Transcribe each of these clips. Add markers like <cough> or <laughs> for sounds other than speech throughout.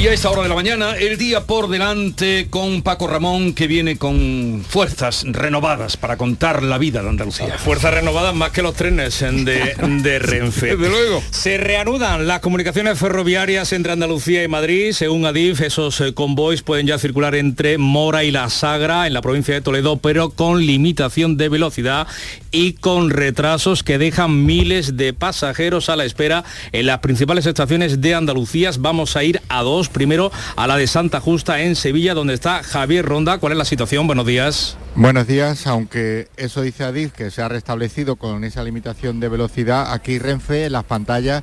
Y a esta hora de la mañana, el día por delante con Paco Ramón, que viene con fuerzas renovadas para contar la vida de Andalucía. Fuerzas renovadas más que los trenes de, <laughs> de Renfe. Desde luego. Se reanudan las comunicaciones ferroviarias entre Andalucía y Madrid. Según Adif, esos eh, convoys pueden ya circular entre Mora y La Sagra, en la provincia de Toledo, pero con limitación de velocidad y con retrasos que dejan miles de pasajeros a la espera en las principales estaciones de Andalucía. Vamos a ir a dos primero a la de Santa Justa en Sevilla, donde está Javier Ronda. ¿Cuál es la situación? Buenos días. Buenos días, aunque eso dice Adif que se ha restablecido con esa limitación de velocidad, aquí Renfe en las pantallas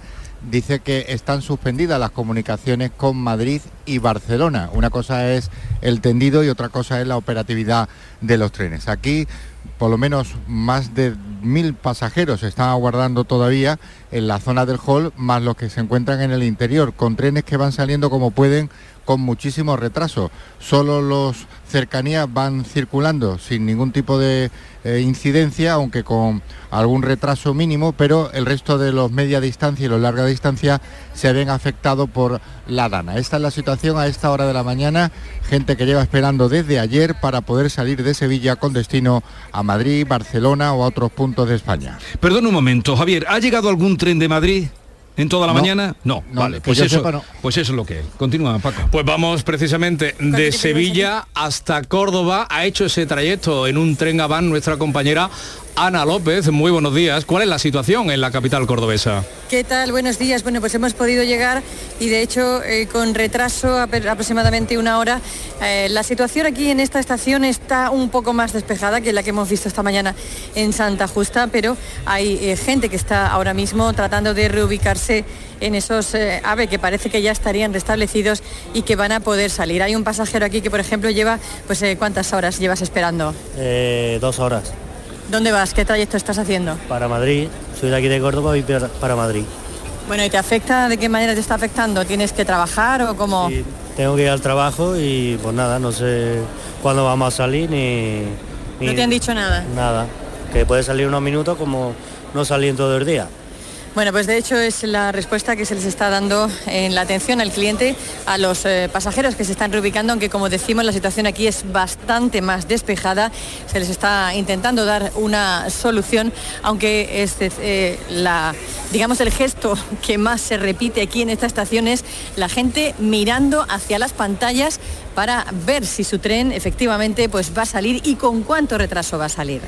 dice que están suspendidas las comunicaciones con Madrid y Barcelona. Una cosa es el tendido y otra cosa es la operatividad de los trenes. Aquí por lo menos más de mil pasajeros están aguardando todavía en la zona del hall, más los que se encuentran en el interior, con trenes que van saliendo como pueden con muchísimo retraso. Solo los cercanías van circulando sin ningún tipo de eh, incidencia, aunque con algún retraso mínimo, pero el resto de los media distancia y los larga distancia se ven afectados por la dana. Esta es la situación a esta hora de la mañana, gente que lleva esperando desde ayer para poder salir de Sevilla con destino a Madrid, Barcelona o a otros puntos de España. Perdón un momento, Javier, ¿ha llegado algún tren de Madrid? ¿En toda la mañana? No, vale, pues eso, pues eso es lo que es. Continúa, Paco. Pues vamos precisamente de Sevilla hasta Córdoba. Ha hecho ese trayecto en un tren van nuestra compañera Ana López, muy buenos días. ¿Cuál es la situación en la capital cordobesa? ¿Qué tal? Buenos días. Bueno, pues hemos podido llegar y de hecho eh, con retraso aproximadamente una hora. Eh, la situación aquí en esta estación está un poco más despejada que la que hemos visto esta mañana en Santa Justa, pero hay eh, gente que está ahora mismo tratando de reubicarse en esos AVE que parece que ya estarían restablecidos y que van a poder salir. Hay un pasajero aquí que, por ejemplo, lleva, pues, ¿cuántas horas llevas esperando? dos horas. ¿Dónde vas? ¿Qué trayecto estás haciendo? Para Madrid. Soy de aquí de Córdoba y para Madrid. Bueno, ¿y te afecta? ¿De qué manera te está afectando? ¿Tienes que trabajar o cómo? Sí, tengo que ir al trabajo y pues nada, no sé cuándo vamos a salir ni... ¿No te han dicho nada? Nada. Que puede salir unos minutos como no salir todo el día. Bueno, pues de hecho es la respuesta que se les está dando en la atención al cliente a los eh, pasajeros que se están reubicando, aunque como decimos la situación aquí es bastante más despejada. Se les está intentando dar una solución, aunque es eh, la, digamos el gesto que más se repite aquí en esta estación es la gente mirando hacia las pantallas para ver si su tren efectivamente pues va a salir y con cuánto retraso va a salir.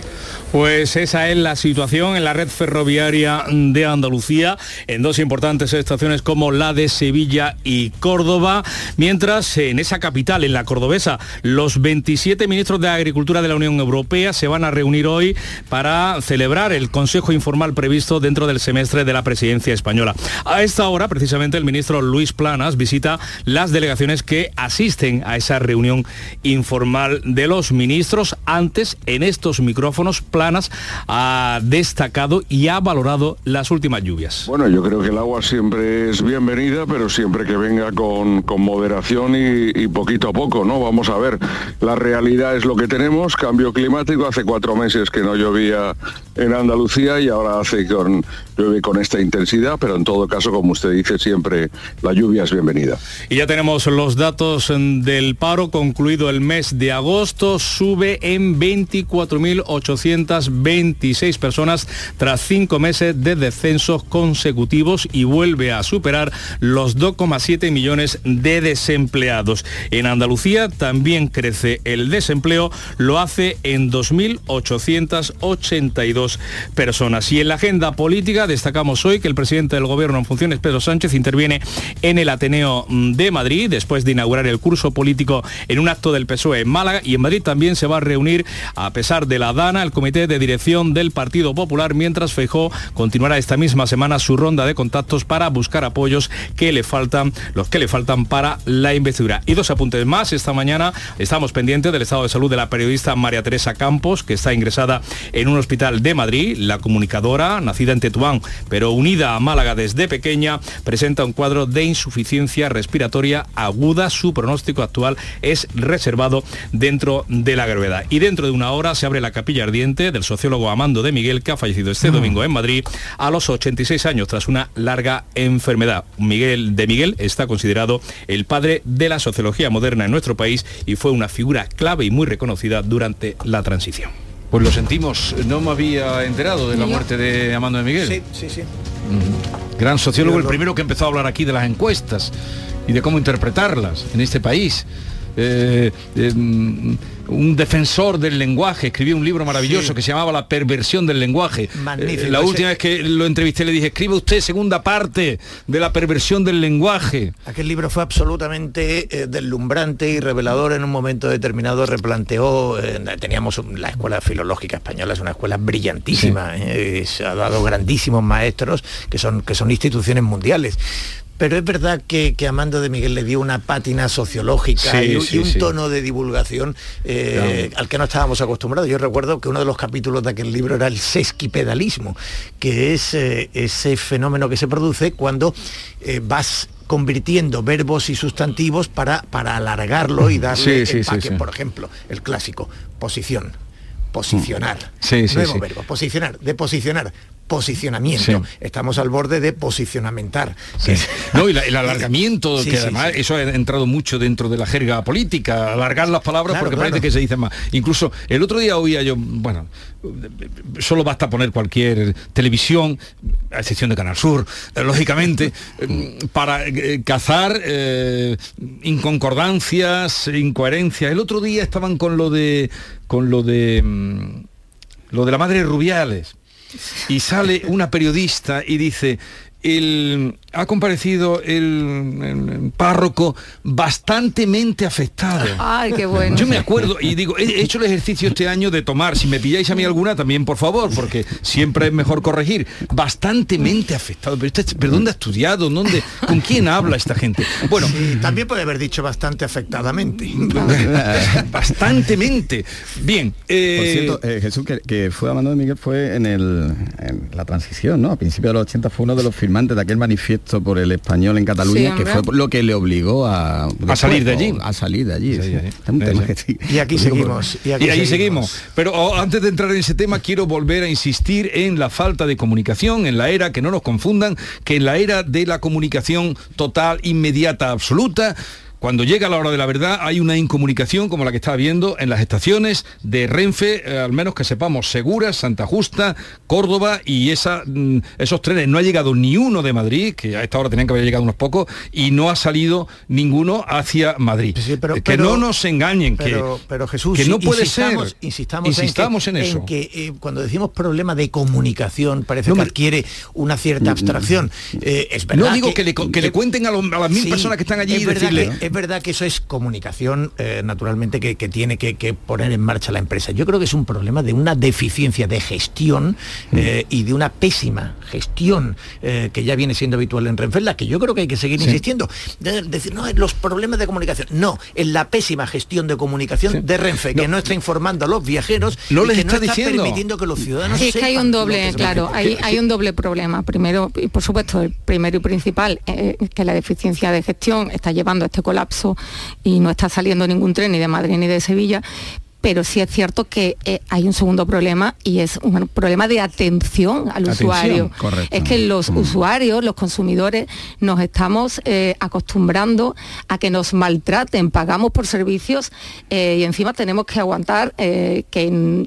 Pues esa es la situación en la red ferroviaria de Andalucía, en dos importantes estaciones como la de Sevilla y Córdoba, mientras en esa capital, en la cordobesa, los 27 ministros de Agricultura de la Unión Europea se van a reunir hoy para celebrar el Consejo Informal previsto dentro del semestre de la presidencia española. A esta hora, precisamente, el ministro Luis Planas visita las delegaciones que asisten a esa reunión informal de los ministros. Antes, en estos micrófonos planas, ha destacado y ha valorado las últimas lluvias. Bueno, yo creo que el agua siempre es bienvenida, pero siempre que venga con, moderación y, poquito a poco, ¿no? Vamos a ver, la realidad es lo que tenemos, cambio climático, hace cuatro meses que no llovía en Andalucía y ahora hace con, llueve con esta intensidad, pero en todo caso, como usted dice, siempre la lluvia es bienvenida. Y ya tenemos los datos del el paro concluido el mes de agosto sube en 24.826 personas tras cinco meses de descensos consecutivos y vuelve a superar los 2,7 millones de desempleados. En Andalucía también crece el desempleo, lo hace en 2.882 personas. Y en la agenda política destacamos hoy que el presidente del Gobierno en funciones, Pedro Sánchez, interviene en el Ateneo de Madrid después de inaugurar el curso político en un acto del PSOE en Málaga y en Madrid también se va a reunir, a pesar de la DANA, el Comité de Dirección del Partido Popular, mientras Feijó continuará esta misma semana su ronda de contactos para buscar apoyos que le faltan, los que le faltan para la investidura. Y dos apuntes más, esta mañana estamos pendientes del estado de salud de la periodista María Teresa Campos, que está ingresada en un hospital de Madrid. La comunicadora, nacida en Tetuán, pero unida a Málaga desde pequeña, presenta un cuadro de insuficiencia respiratoria aguda. Su pronóstico actual actual es reservado dentro de la gravedad. Y dentro de una hora se abre la capilla ardiente del sociólogo Amando de Miguel, que ha fallecido este domingo en Madrid a los 86 años tras una larga enfermedad. Miguel de Miguel está considerado el padre de la sociología moderna en nuestro país y fue una figura clave y muy reconocida durante la transición. Pues lo sentimos, no me había enterado de la muerte de Amando de Miguel. Sí, sí, sí. Gran sociólogo, el primero que empezó a hablar aquí de las encuestas y de cómo interpretarlas en este país. Eh, eh, un defensor del lenguaje, escribió un libro maravilloso Sí. que se llamaba La perversión del lenguaje. Magnífico, Eh, la ese- última vez que lo entrevisté le dije, escribe usted segunda parte de La perversión del lenguaje. Aquel libro fue absolutamente deslumbrante y revelador en un momento determinado. Replanteó, teníamos un- la Escuela Filológica Española, es una escuela brillantísima, se ha dado grandísimos maestros que son, que son instituciones mundiales. Pero es verdad que, que Amando de Miguel le dio una pátina sociológica Sí, y, un- sí, y un sí. tono de divulgación eh, al que no estábamos acostumbrados. Yo recuerdo que uno de los capítulos de aquel libro era el sesquipedalismo, que es eh, ese fenómeno que se produce cuando eh, vas convirtiendo verbos y sustantivos para, para alargarlo y darle Sí, empaque. sí. Por ejemplo, el clásico, posición, posicionar. Nuevo verbo, posicionar, de posicionar, posicionamiento. Sí. Estamos al borde de posicionamentar. es- No, y la- el alargamiento, Sí, que además eso ha entrado mucho dentro de la jerga política, alargar las palabras Claro, porque claro. parece que se dicen más. Incluso el otro día oía yo, bueno, solo basta poner cualquier televisión, a excepción de Canal Sur, eh, lógicamente, <laughs> eh, para eh, cazar eh, inconcordancias, incoherencias. El otro día estaban con lo de con lo de mm, lo de la madre Rubiales y sale una periodista y dice el, ha comparecido el, el párroco bastantemente afectado. Ay, qué bueno. Yo me acuerdo y digo, he he hecho el ejercicio este año de tomar, si me pilláis a mí alguna también, por favor, porque siempre es mejor corregir. Bastantemente afectado. Pero, este- pero ¿dónde ha estudiado? ¿Dónde, ¿Con quién habla esta gente? Bueno, Sí, también puede haber dicho bastante afectadamente. <laughs> bastantemente. Bien. Por eh, cierto, eh, Jesús, que, que fue Amando de Miguel fue en, el, en la transición, ¿no? A principios de los 80 fue uno de los firmantes de aquel manifiesto por el español en Cataluña, Sí, que fue lo que le obligó a... después, salir de allí. A salir de allí. Sí, sí. que. Y aquí seguimos. Y, aquí Y ahí seguimos. Pero oh, antes de entrar en ese tema, quiero volver a insistir en la falta de comunicación, en la era, que no nos confundan, que en la era de la comunicación total, inmediata, absoluta, cuando llega la hora de la verdad hay una incomunicación como la que está viendo en las estaciones de Renfe, eh, al menos que sepamos, Seguras, Santa Justa, Córdoba y esa, mm, esos trenes. No ha llegado ni uno de Madrid, que a esta hora tenían que haber llegado unos pocos, y no ha salido ninguno hacia Madrid. Sí, pero- que pero- no nos engañen, Pero, que, pero Jesús, que no puede insistamos, ser. Insistamos, Insistamos en eso. que, eh, cuando decimos problema de comunicación parece No, que adquiere una cierta abstracción. Eh, es verdad no digo que, le, co- que le cuenten a, los- a las mil Sí, personas que están allí es y decirle... que, es verdad que eso es comunicación, eh, naturalmente, que, que tiene que, que poner en marcha la empresa. Yo creo que es un problema de una deficiencia de gestión Mm. eh, y de una pésima gestión eh, que ya viene siendo habitual en Renfe, en la que yo creo que hay que seguir insistiendo. De- decir, no, en los problemas de comunicación. No, en la pésima gestión de comunicación de Renfe, que no, está informando a los viajeros No y les que está no está diciendo. permitiendo que los ciudadanos Sí, es que hay sepan un doble, claro, hay, hay un doble problema. Primero, y por supuesto, el primero y principal, eh, que la deficiencia de gestión está llevando a este colapso y no está saliendo ningún tren ni de Madrid ni de Sevilla. Pero sí es cierto que eh, hay un segundo problema y es un problema de atención al Atención, usuario. correcto. Es que los Mm. usuarios, los consumidores, nos estamos eh, acostumbrando a que nos maltraten, pagamos por servicios eh, y encima tenemos que aguantar que,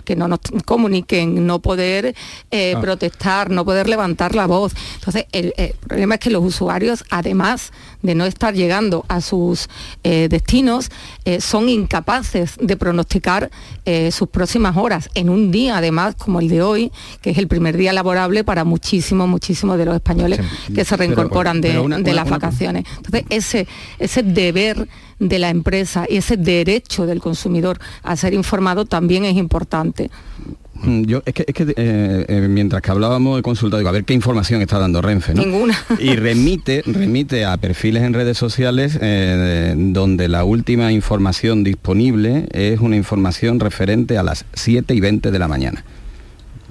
que no nos comuniquen, no poder Ah. protestar, no poder levantar la voz. Entonces, el, el problema es que los usuarios, además de no estar llegando a sus eh, destinos, eh, son incapaces de pronosticar eh, sus próximas horas en un día, además, como el de hoy, que es el primer día laborable para muchísimos, muchísimos de los españoles que se reincorporan de, pero una- de una- las una- vacaciones. Entonces, ese, ese deber de la empresa y ese derecho del consumidor a ser informado también es importante. Mm, Yo, es que, es que, eh, eh, mientras que hablábamos he consultado, digo, a ver qué información está dando Renfe, ¿no? Ninguna. Y remite, remite a perfiles en redes sociales eh, donde la última información disponible es una información referente a las 7 y 20 de la mañana,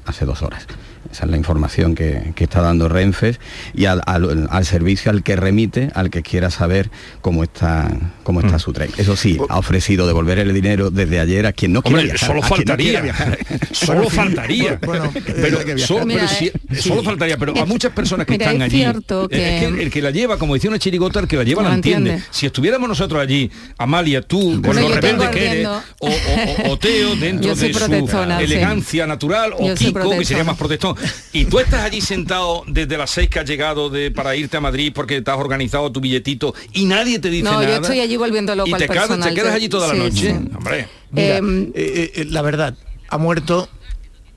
hace dos horas. Esa es la información que, que está dando Renfe, y al, al- al servicio al que remite, al que quiera saber cómo está, cómo está su tren. Eso sí, ha ofrecido devolver el dinero desde ayer a quien no quiera Hombre, viajar, solo no faltaría. viajar. <laughs> solo faltaría. Bueno, pero, eh, solo, Mira, pero si- eh, solo faltaría, pero a muchas personas que mira, están es allí, cierto eh, que- es que el que la lleva, como decía una chirigota, el que la lleva No la entiende. entiende. Si estuviéramos nosotros allí, Amalia, tú, con Bueno, lo yo tengo rebelde que eres, o, o- o- o Teo, <laughs> dentro de su sí. elegancia natural, o Yo Kiko, que sería más protestón, <laughs> y tú estás allí sentado desde las seis que has llegado de, para irte a Madrid porque te has organizado tu billetito y nadie te dice No, nada. yo estoy allí volviendo loco y al te, quedas- personal. te quedas allí toda la noche. sí. Hombre. Mira, Em, eh, eh, la verdad, ha muerto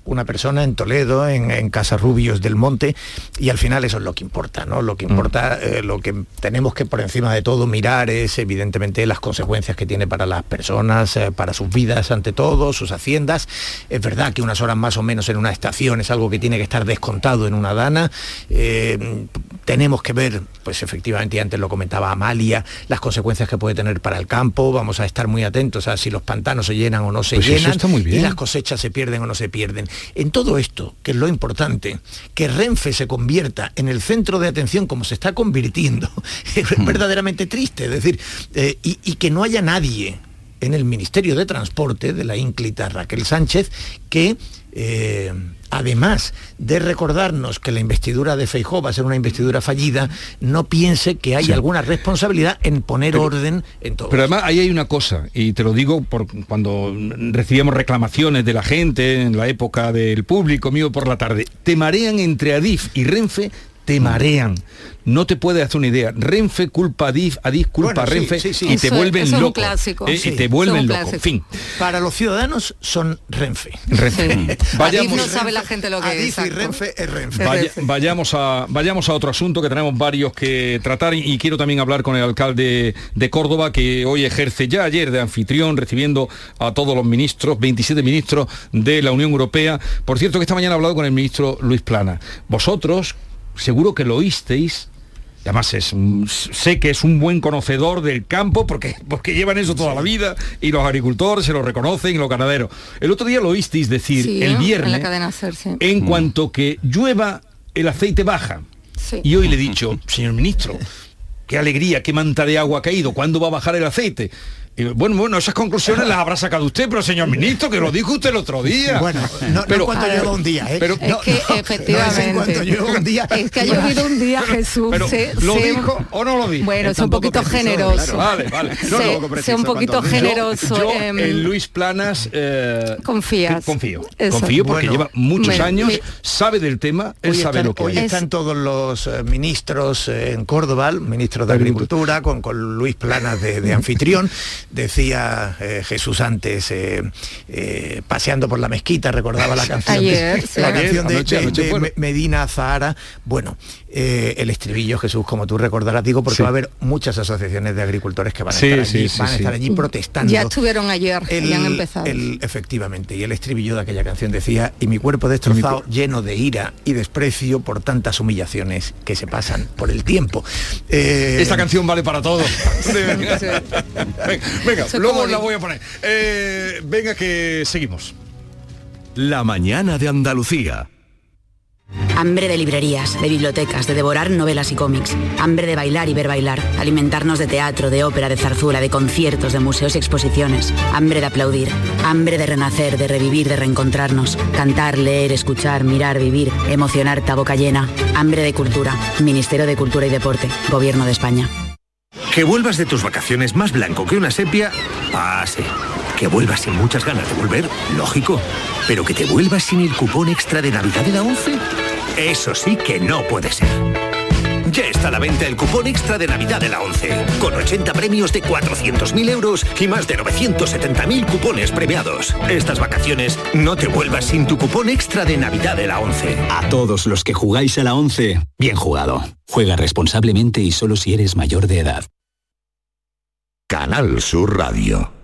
una persona en Toledo, en, en Casa Rubios del Monte, y al final eso es lo que importa, ¿no? Lo que importa, eh, lo que tenemos que por encima de todo mirar es evidentemente las consecuencias que tiene para las personas, eh, para sus vidas ante todo, sus haciendas. Es verdad que unas horas más o menos en una estación es algo que tiene que estar descontado en una dana. Eh, tenemos que ver, pues efectivamente, antes lo comentaba Amalia, las consecuencias que puede tener para el campo. Vamos a estar muy atentos a si los pantanos se llenan o no se Pues llenan y las cosechas se pierden o no se pierden. En todo esto, que es lo importante, que Renfe se convierta en el centro de atención como se está convirtiendo, <laughs> es verdaderamente triste. Es decir, eh, y, y que no haya nadie en el Ministerio de Transporte de la ínclita Raquel Sánchez que eh, además de recordarnos que la investidura de Feijó va a ser una investidura fallida, no piense que hay Sí. alguna responsabilidad en poner Pero- orden en todo. Pero además ahí hay una cosa, y te lo digo por cuando recibíamos reclamaciones de la gente en la época del público mío por la tarde. Te marean entre Adif y Renfe, te marean. No te puedes hacer una idea. Renfe culpa a Adif, Adif culpa Bueno, a sí, Renfe sí, sí. y te Eso- vuelven eso es un loco. clásico. Eh, Sí, y te vuelven loco. Fin. Para los ciudadanos son Renfe. Renfe. Adif <laughs> no sabe la gente lo que es. Adif y. Renfe es Renfe. Vaya- vayamos, a, vayamos a otro asunto que tenemos varios que tratar y, y quiero también hablar con el alcalde de Córdoba que hoy ejerce ya ayer de anfitrión recibiendo a todos los ministros, 27 ministros de la Unión Europea. Por cierto que esta mañana he hablado con el ministro Luis Plana. Vosotros seguro que lo oísteis. Además es, sé que es un buen conocedor del campo porque, porque llevan eso toda la vida y los agricultores se lo reconocen y los ganaderos. El otro día lo oísteis decir Sí, el en viernes la cadena SER, sí. en cuanto que llueva, el aceite baja. Sí. Y hoy le he dicho, señor ministro, qué alegría, qué manta de agua ha caído, ¿cuándo va a bajar el aceite? Y, bueno, bueno, esas conclusiones las habrá sacado usted, pero señor ministro, que lo dijo usted el otro día. Bueno, no, no cuanto A ver, lleva un día, ¿eh? pero- Es No, que no, no es efectivamente. en lleva un día. Es que ha llovido un día, Jesús. Pero, sé- ¿Lo sé- dijo o no lo dijo? Bueno, sé un poquito generoso. claro. Vale, vale. No, sé, no, un poquito cuando- generoso. Yo em, en Luis Planas eh, Confías. confío. Eso. Confío porque Bueno, lleva muchos me- años, me- sabe del tema, él Hoy sabe están, lo que hoy hay. están todos los eh, ministros eh, en Córdoba, ministro de Agricultura, con, con Luis Planas de anfitrión. <laughs> Decía eh, Jesús antes, eh, eh, paseando por la mezquita, recordaba la <laughs> canción, Ayer, de, sí. la Ayer, canción de, anoche, anoche Medina Zahara. Bueno, eh, el estribillo, Jesús, como tú recordarás, digo, porque Sí. va a haber muchas asociaciones de agricultores que van a Sí, estar sí, allí, sí, van a sí. estar allí protestando. Ya estuvieron ayer, ya han empezado. el- efectivamente, y el estribillo de aquella canción decía, y mi cuerpo destrozado, lleno de ira y desprecio por tantas humillaciones que se pasan por el tiempo. Eh, Esta canción vale para todo. <laughs> venga, venga, luego la voy a poner. Eh, venga que seguimos. La mañana de Andalucía. Hambre de librerías, de bibliotecas, de devorar novelas y cómics. Hambre de bailar y ver bailar. Alimentarnos de teatro, de ópera, de zarzuela, de conciertos, de museos y exposiciones. Hambre de aplaudir. Hambre de renacer, de revivir, de reencontrarnos. Cantar, leer, escuchar, mirar, vivir. Emocionarte a boca llena. Hambre de cultura. Ministerio de Cultura y Deporte. Gobierno de España. Que vuelvas de tus vacaciones más blanco que una sepia, pase. Que vuelvas sin muchas ganas de volver, lógico. Pero que te vuelvas sin el cupón extra de Navidad de la 11, eso sí que no puede ser. Ya está a la venta el cupón extra de Navidad de la 11, con 80 premios de 400.000 euros y más de 970.000 cupones premiados. Estas vacaciones no te vuelvas sin tu cupón extra de Navidad de la 11. A todos los que jugáis a la 11, bien jugado. Juega responsablemente y solo si eres mayor de edad. Canal Sur Radio.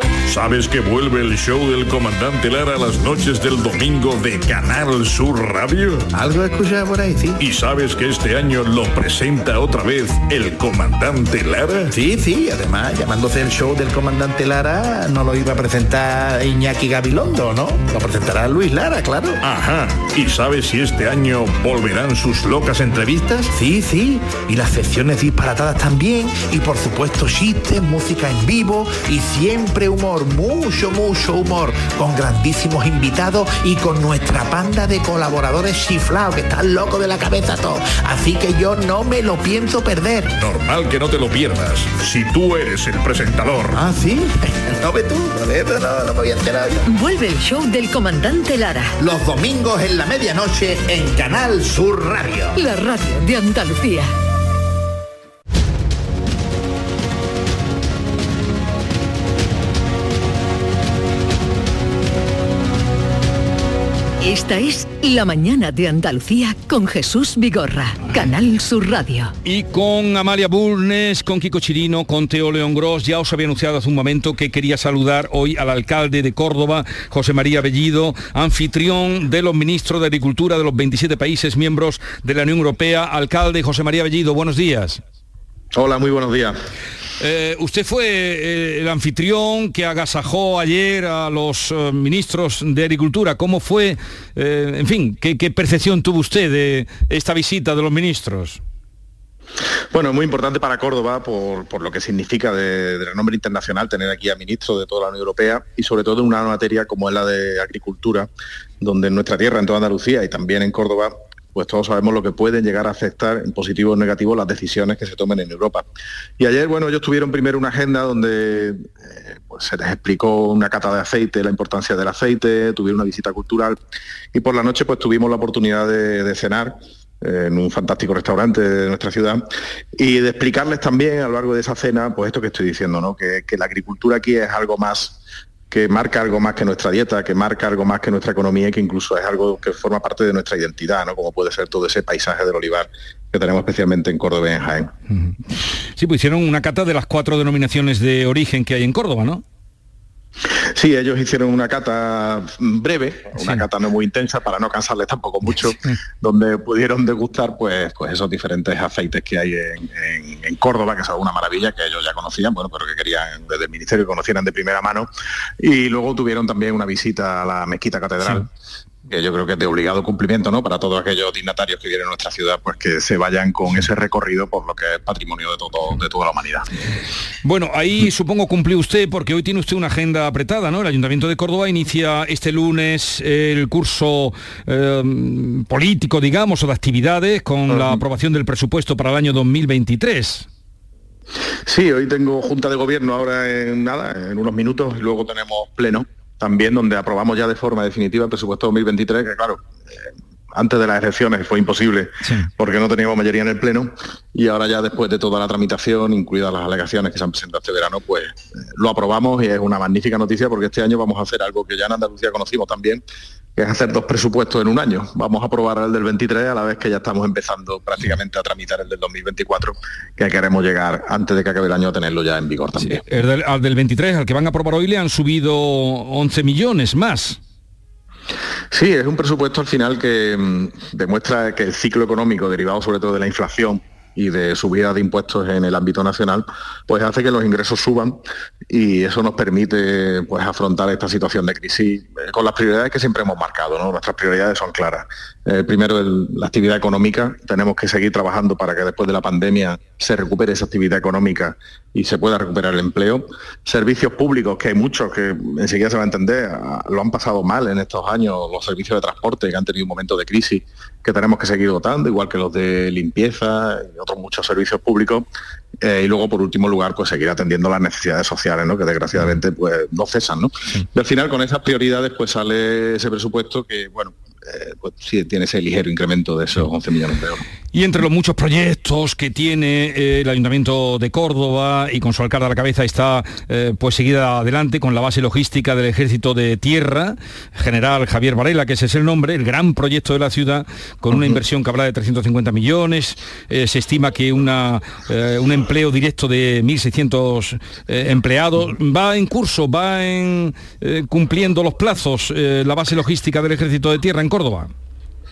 ¿Sabes que vuelve el show del comandante Lara las noches del domingo de Canal Sur Radio? Algo escuchado por ahí, sí. ¿Y sabes que este año lo presenta otra vez el comandante Lara? Sí, sí, además, llamándose el show del comandante Lara, no lo iba a presentar Iñaki Gabilondo, ¿no? Lo presentará Luis Lara, claro. Ajá. ¿Y sabes si este año volverán sus locas entrevistas? Sí, sí. Y las secciones disparatadas también. Y por supuesto chistes, música en vivo y siempre humor, mucho, mucho humor, con grandísimos invitados y con nuestra panda de colaboradores chiflados que están locos de la cabeza todos. Así que yo no me lo pienso perder. Normal que no te lo pierdas, si tú eres el presentador. Ah, sí. <laughs> No ve tú, no, no, no me voy a enterar yo. Vuelve el show del comandante Lara. Los domingos en la medianoche en Canal Sur Radio. La radio de Andalucía. Esta es La mañana de Andalucía con Jesús Vigorra, Canal Sur Radio. Y con Amalia Bulnes, con Kiko Chirino, con Teo León Gross, ya os había anunciado hace un momento que quería saludar hoy al alcalde de Córdoba, José María Bellido, anfitrión de los ministros de Agricultura de los 27 países miembros de la Unión Europea. Alcalde José María Bellido, buenos días. Hola, muy buenos días. Eh, usted fue eh, el anfitrión que agasajó ayer a los eh, ministros de Agricultura. ¿Cómo fue, en fin, qué, percepción tuvo usted de esta visita de los ministros? Bueno, muy importante para Córdoba por, por lo que significa de, de renombre internacional tener aquí a ministros de toda la Unión Europea y sobre todo en una materia como es la de agricultura, donde en nuestra tierra, en toda Andalucía y también en Córdoba, pues todos sabemos lo que pueden llegar a afectar en positivo o negativo las decisiones que se tomen en Europa. Y ayer, bueno, ellos tuvieron primero una agenda donde eh, pues se les explicó una cata de aceite, la importancia del aceite, tuvieron una visita cultural y por la noche pues tuvimos la oportunidad de, de cenar eh, en un fantástico restaurante de nuestra ciudad y de explicarles también a lo largo de esa cena pues esto que estoy diciendo, ¿no? que, que la agricultura aquí es algo más que marca algo más que nuestra dieta, que marca algo más que nuestra economía y que incluso es algo que forma parte de nuestra identidad, ¿no? como puede ser todo ese paisaje del olivar que tenemos especialmente en Córdoba y en Jaén. Sí, pues hicieron una cata de las cuatro denominaciones de origen que hay en Córdoba, ¿no? Sí, ellos hicieron una cata breve, una cata no muy intensa para no cansarles tampoco mucho, donde pudieron degustar pues, pues esos diferentes aceites que hay en, en- en Córdoba, que son una maravilla, que ellos ya conocían, bueno, pero que querían desde el ministerio que conocieran de primera mano. Y luego tuvieron también una visita a la mezquita catedral. Que yo creo que es de obligado cumplimiento, ¿no? Para todos aquellos dignatarios que vienen a nuestra ciudad, pues que se vayan con ese recorrido por lo que es patrimonio de todo, de toda la humanidad. Bueno, ahí supongo cumplió usted porque hoy tiene usted una agenda apretada, ¿no? El Ayuntamiento de Córdoba inicia este lunes el curso eh, político, digamos, o de actividades con la aprobación del presupuesto para el año 2023. Sí, hoy tengo junta de gobierno ahora en nada, en unos minutos, y luego tenemos pleno también donde aprobamos ya de forma definitiva el presupuesto 2023, que claro, eh, antes de las elecciones fue imposible porque no teníamos mayoría en el Pleno y ahora ya después de toda la tramitación, incluidas las alegaciones que se han presentado este verano, pues eh, lo aprobamos y es una magnífica noticia porque este año vamos a hacer algo que ya en Andalucía conocimos también, que es hacer dos presupuestos en un año. Vamos a aprobar el del 23 a la vez que ya estamos empezando prácticamente a tramitar el del 2024, que queremos llegar antes de que acabe el año a tenerlo ya en vigor también. el del, al del 23, al que van a aprobar hoy, le han subido 11 millones más. Sí, es un presupuesto al final que mm, demuestra que el ciclo económico derivado sobre todo de la inflación y de subida de impuestos en el ámbito nacional, pues hace que los ingresos suban y eso nos permite pues afrontar esta situación de crisis eh, con las prioridades que siempre hemos marcado. ¿no? Nuestras prioridades son claras. Eh, primero, la actividad económica. Tenemos que seguir trabajando para que después de la pandemia se recupere esa actividad económica y se pueda recuperar el empleo. Servicios públicos, que hay muchos que enseguida se va a entender, lo han pasado mal en estos años, los servicios de transporte que han tenido un momento de crisis que tenemos que seguir dotando, igual que los de limpieza otros muchos servicios públicos. Eh, y luego, por último lugar, pues seguir atendiendo las necesidades sociales, ¿no? que desgraciadamente pues, no cesan. ¿no? Y al final, con esas prioridades, pues sale ese presupuesto que, bueno, eh, pues sí tiene ese ligero incremento de esos 11 millones de euros. Y entre los muchos proyectos que tiene eh, el Ayuntamiento de Córdoba y con su alcalde a la cabeza está eh, pues seguida adelante con la base logística del Ejército de Tierra, General Javier Varela, que ese es el nombre, el gran proyecto de la ciudad, con una inversión que habla de 350 millones, se estima que una, un empleo directo de 1.600 empleados, va en curso, va en, cumpliendo los plazos la base logística del Ejército de Tierra. En Córdoba?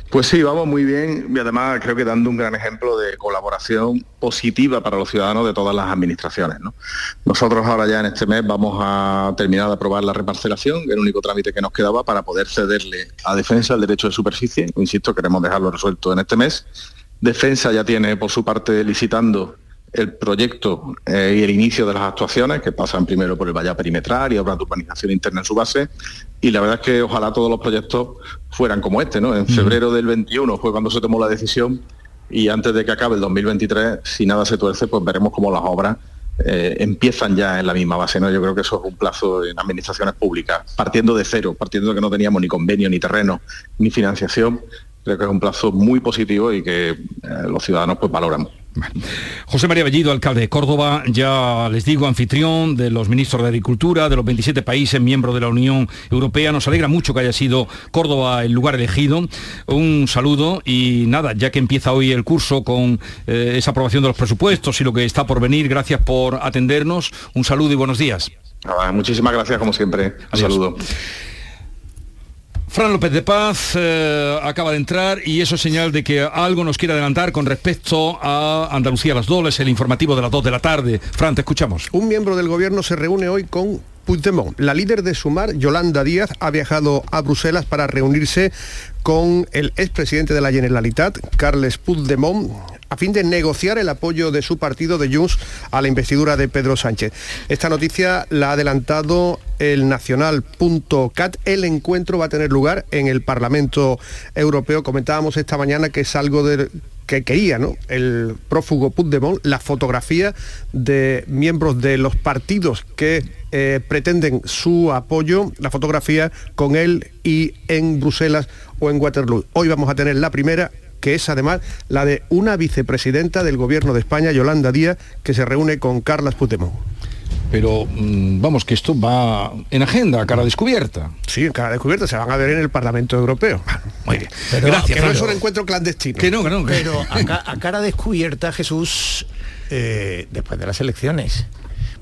Pues sí, vamos muy bien y además creo que dando un gran ejemplo de colaboración positiva para los ciudadanos de todas las administraciones. Nosotros ahora ya en este mes vamos a terminar de aprobar la reparcelación, el único trámite que nos quedaba para poder cederle a Defensa el derecho de superficie. Insisto, queremos dejarlo resuelto en este mes. Defensa ya tiene por su parte licitando el proyecto eh, y el inicio de las actuaciones, que pasan primero por el valla perimetral y obras de urbanización interna en su base. Y la verdad es que ojalá todos los proyectos fueran como este. ¿no? En febrero del 21 fue cuando se tomó la decisión y antes de que acabe el 2023, si nada se tuerce, pues veremos cómo las obras eh, empiezan ya en la misma base. ¿no? Yo creo que eso es un plazo en administraciones públicas, partiendo de cero, partiendo de que no teníamos ni convenio, ni terreno, ni financiación. Creo que es un plazo muy positivo y que eh, los ciudadanos pues José María Bellido, alcalde de Córdoba, ya les digo, anfitrión de los ministros de Agricultura de los 27 países miembros de la Unión Europea. Nos alegra mucho que haya sido Córdoba el lugar elegido. Un saludo y nada, ya que empieza hoy el curso con eh, esa aprobación de los presupuestos y lo que está por venir, gracias por atendernos. Un saludo y buenos días. muchísimas gracias, como siempre. Un saludo. Fran López de Paz eh, acaba de entrar y eso es señal de que algo nos quiere adelantar con respecto a Andalucía a las dobles, el informativo de las 2 de la tarde. Fran, te escuchamos. Un miembro del gobierno se reúne hoy con Puigdemont. La líder de Sumar, Yolanda Díaz, ha viajado a Bruselas para reunirse con el expresidente de la Generalitat, Carles Puigdemont, a fin de negociar el apoyo de su partido de Junts a la investidura de Pedro Sánchez. Esta noticia la ha adelantado el nacional.cat. El encuentro va a tener lugar en el Parlamento Europeo. Comentábamos esta mañana que es algo que quería ¿no? el prófugo Puigdemont, la fotografía de miembros de los partidos que eh, pretenden su apoyo, la fotografía con él y en Bruselas o en Waterloo. Hoy vamos a tener la primera que es además la de una vicepresidenta del Gobierno de España, Yolanda Díaz, que se reúne con Carlas Puigdemont. Pero mm, vamos, que esto va en agenda, a cara descubierta. Sí, en cara descubierta, se van a ver en el Parlamento Europeo. Muy bien. Gracias. Que no es un encuentro clandestino. Que no, que no. Pero a, cara descubierta, Jesús, eh, después de las elecciones,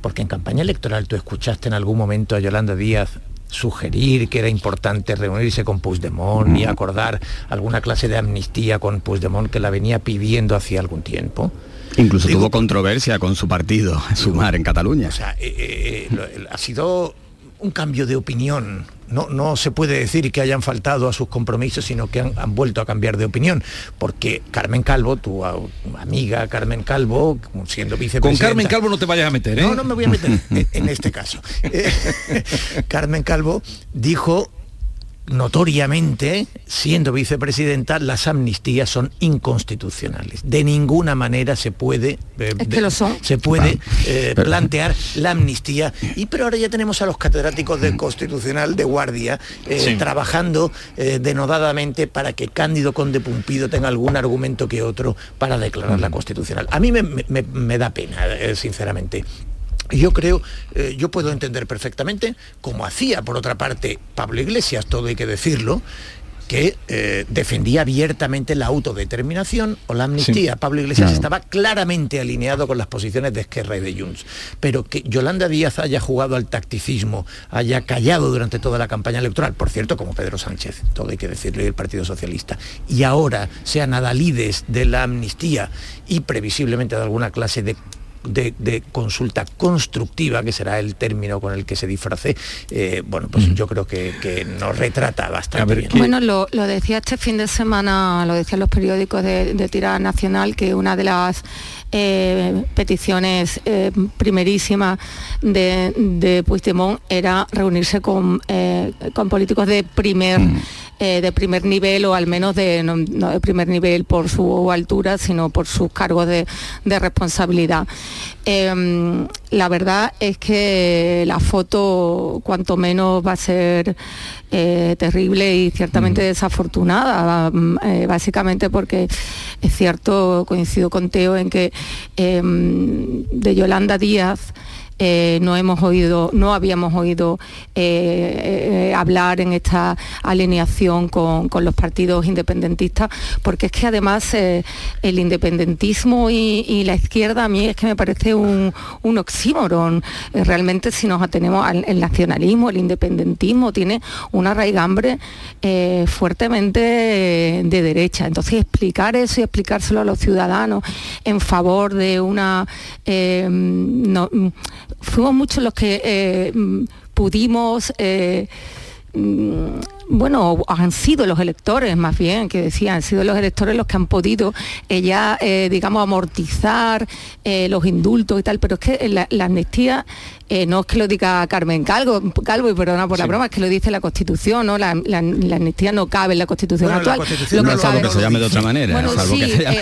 porque en campaña electoral tú escuchaste en algún momento a Yolanda Díaz sugerir que era importante reunirse con Puigdemont y acordar alguna clase de amnistía con Puigdemont que la venía pidiendo hacía algún tiempo. Incluso tuvo controversia con su partido, Sumar, en Cataluña. O sea, eh, eh, ha sido un cambio de opinión. No, no se puede decir que hayan faltado a sus compromisos, sino que han, vuelto a cambiar de opinión. Porque Carmen Calvo, tu amiga Carmen Calvo, siendo vicepresidenta... Con Carmen Calvo no te vayas a meter, ¿eh? No, no me voy a meter <laughs> en este caso. <laughs> Carmen Calvo dijo notoriamente, siendo vicepresidenta, las amnistías son inconstitucionales. De ninguna manera se puede, eh, Es que de- lo son. se puede Ah, eh, pero- plantear la amnistía. Y pero ahora ya tenemos a los catedráticos del Constitucional de Guardia eh, Sí. trabajando eh, denodadamente para que Cándido Conde Pumpido tenga algún argumento que otro para declarar la constitucional. A mí me, me- me- me da pena, eh, sinceramente. Yo creo, eh, yo puedo entender perfectamente, como hacía por otra parte Pablo Iglesias, todo hay que decirlo, que eh, defendía abiertamente la autodeterminación o la amnistía. Sí. Pablo Iglesias estaba claramente alineado con las posiciones de Esquerra y de Junts. Pero que Yolanda Díaz haya jugado al tacticismo, haya callado durante toda la campaña electoral, por cierto, como Pedro Sánchez, todo hay que decirlo, y el Partido Socialista, y ahora sean adalides de la amnistía y previsiblemente de alguna clase de de, de consulta constructiva, que será el término con el que se disfrace, eh, bueno, pues yo creo que, que nos retrata bastante bien. Bueno, lo, lo decía este fin de semana, lo decían los periódicos de, de tirada nacional, que una de las eh, peticiones eh, primerísimas de, de Puigdemont era reunirse con, eh, con políticos de primer eh, de primer nivel o al menos de no, no de primer nivel por su altura, sino por sus cargos de, de responsabilidad. Em, la verdad es que la foto cuanto menos va a ser eh, terrible y ciertamente desafortunada, mm, eh, básicamente porque es cierto, coincido con Teo en que em, de Yolanda Díaz eh, no hemos oído, no habíamos oído eh, eh, hablar en esta alineación con, con los partidos independentistas, porque es que además el independentismo y, la izquierda a mí es que me parece un, un oxímoron. Realmente si nos atenemos al nacionalismo, el independentismo tiene una raigambre fuertemente de derecha. Entonces explicar eso y explicárselo a los ciudadanos en favor de una no, fuimos muchos los que eh, mm, pudimos eh, mm, bueno, han sido los electores más bien, que decía, han sido los electores los que han podido eh, ya, eh, digamos, amortizar eh, los indultos y tal, pero es que la, la amnistía, eh, no es que lo diga Carmen Calvo, Calvo y perdona por la broma, es que lo dice la Constitución, ¿no? La, la- la amnistía no cabe en la Constitución Bueno, la actual. Constitución Lo no que salvo cabe- que se llame de otra manera, Bueno, salvo sí, que se llame-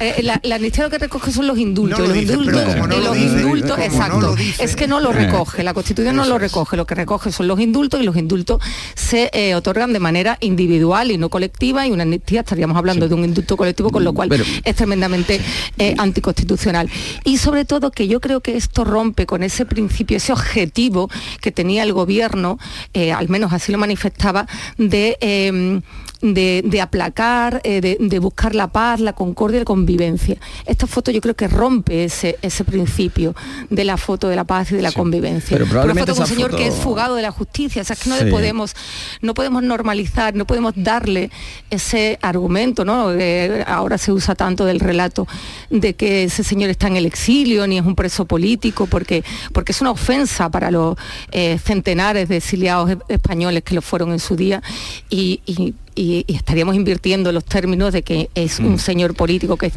eh, eh, la, la amnistía lo que recoge son los indultos. No y lo los dice, indultos, pero como no y lo los dice, indultos, como no exacto. lo dice. es que no lo recoge, la Constitución no lo recoge, lo que recoge son los indultos y los indultos se eh, otorgan de manera individual y no colectiva y una amnistía estaríamos hablando de un indulto colectivo, con lo cual Pero- es tremendamente eh, anticonstitucional. Y sobre todo que yo creo que esto rompe con ese principio, ese objetivo que tenía el gobierno, eh, al menos así lo manifestaba, de... eh, de, de aplacar, eh, de, de buscar la paz, la concordia y la convivencia. Esta foto yo creo que rompe ese, ese principio de la foto de la paz y de la convivencia. pero Una probablemente foto de un señor que es fugado de la justicia, o sea, es que no le podemos, no podemos normalizar, no podemos darle ese argumento, ¿no? Que ahora se usa tanto del relato de que ese señor está en el exilio, ni es un preso político, porque, porque es una ofensa para los eh, centenares de exiliados e- españoles que lo fueron en su día y, y- y- y estaríamos invirtiendo los términos de que es Mm. un señor político que,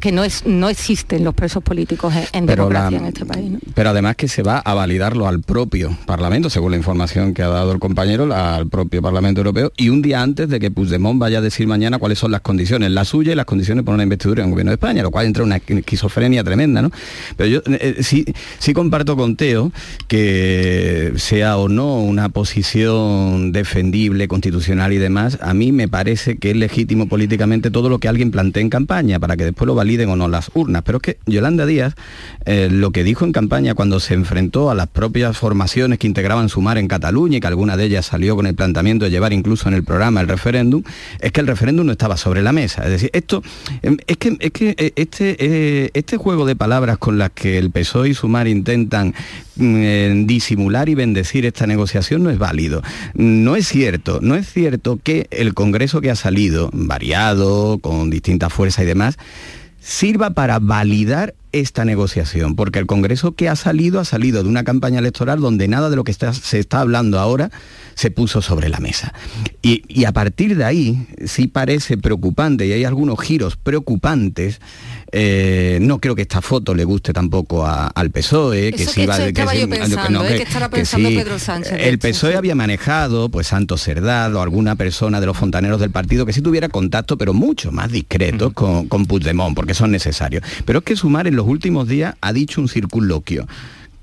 que no es no existen los presos políticos en, en la- democracia en este país. ¿no? Pero además que se va a validarlo al propio Parlamento, según la información que ha dado el compañero, la- al propio Parlamento Europeo, y un día antes de que Puigdemont vaya a decir mañana cuáles son las condiciones, las suyas y las condiciones para una investidura en el gobierno de España, lo cual entra una esquizofrenia tremenda, ¿no? Pero yo eh, eh, sí, sí comparto con Teo que sea o no una posición defendible, constitucional y demás, a mí me parece que es legítimo políticamente todo lo que alguien plantee en campaña para que después lo validen o no las urnas. Pero es que Yolanda Díaz eh, lo que dijo en campaña cuando se enfrentó a las propias formaciones que integraban Sumar en Cataluña y que alguna de ellas salió con el planteamiento de llevar incluso en el programa el referéndum, es que el referéndum no estaba sobre la mesa. Es decir, esto em, es que, es que eh, este, eh, este juego de palabras con las que el PSOE y Sumar intentan eh, disimular y bendecir esta negociación no es válido. No es cierto, no es cierto que el Congreso que ha salido, variado, con distintas fuerzas y demás, sirva para validar esta negociación, porque el Congreso que ha salido ha salido de una campaña electoral donde nada de lo que se está hablando ahora se puso sobre la mesa. Y, y, a partir de ahí sí parece preocupante y hay algunos giros preocupantes eh, no creo que esta foto le guste tampoco a, al PSOE, que sí. Pedro Sánchez. El PSOE había manejado pues Santos Cerdad o alguna persona de los fontaneros del partido que sí tuviera contacto, pero mucho más discretos con, con Puigdemont, porque son necesarios. Pero es que Sumar en los últimos días ha dicho un circunloquio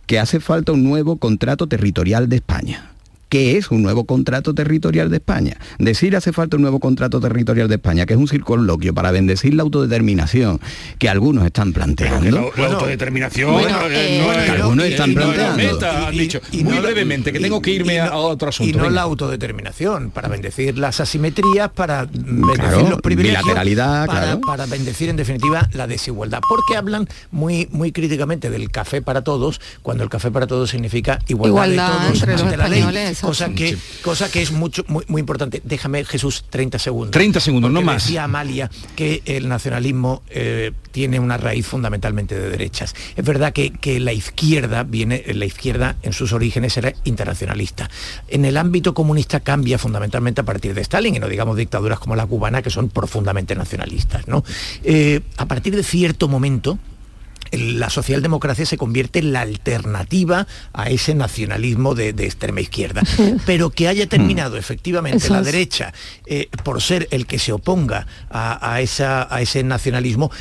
que hace falta un nuevo contrato territorial de España ¿Qué es un nuevo contrato territorial de España? Decir hace falta un nuevo contrato territorial de España, que es un circunloquio para bendecir la autodeterminación que algunos están planteando. La, la, autodeterminación bueno, eh, no, que algunos están planteando. Meta, han dicho y, y muy no, brevemente que tengo que irme a otro asunto. Y no venga. la autodeterminación, para bendecir las asimetrías, para bendecir claro, los privilegios, bilateralidad, para, claro. para bendecir en definitiva la desigualdad. Porque hablan muy, muy críticamente del café para todos, cuando el café para todos significa igualdad, igualdad de todos entre ante los la ley cosa que, sí. cosa que es mucho, muy, muy importante. Déjame, Jesús, 30 segundos. 30 segundos, no más. Decía Amalia que el nacionalismo eh, tiene una raíz fundamentalmente de derechas. Es verdad que, que, la izquierda viene, la izquierda en sus orígenes era internacionalista. En el ámbito comunista cambia fundamentalmente a partir de Stalin, y no digamos dictaduras como la cubana, que son profundamente nacionalistas. ¿no? Eh, a partir de cierto momento, la socialdemocracia se convierte en la alternativa a ese nacionalismo de, de extrema izquierda. <laughs> Pero que haya terminado efectivamente Eso la derecha eh, por ser el que se oponga a, a, esa, a, ese nacionalismo,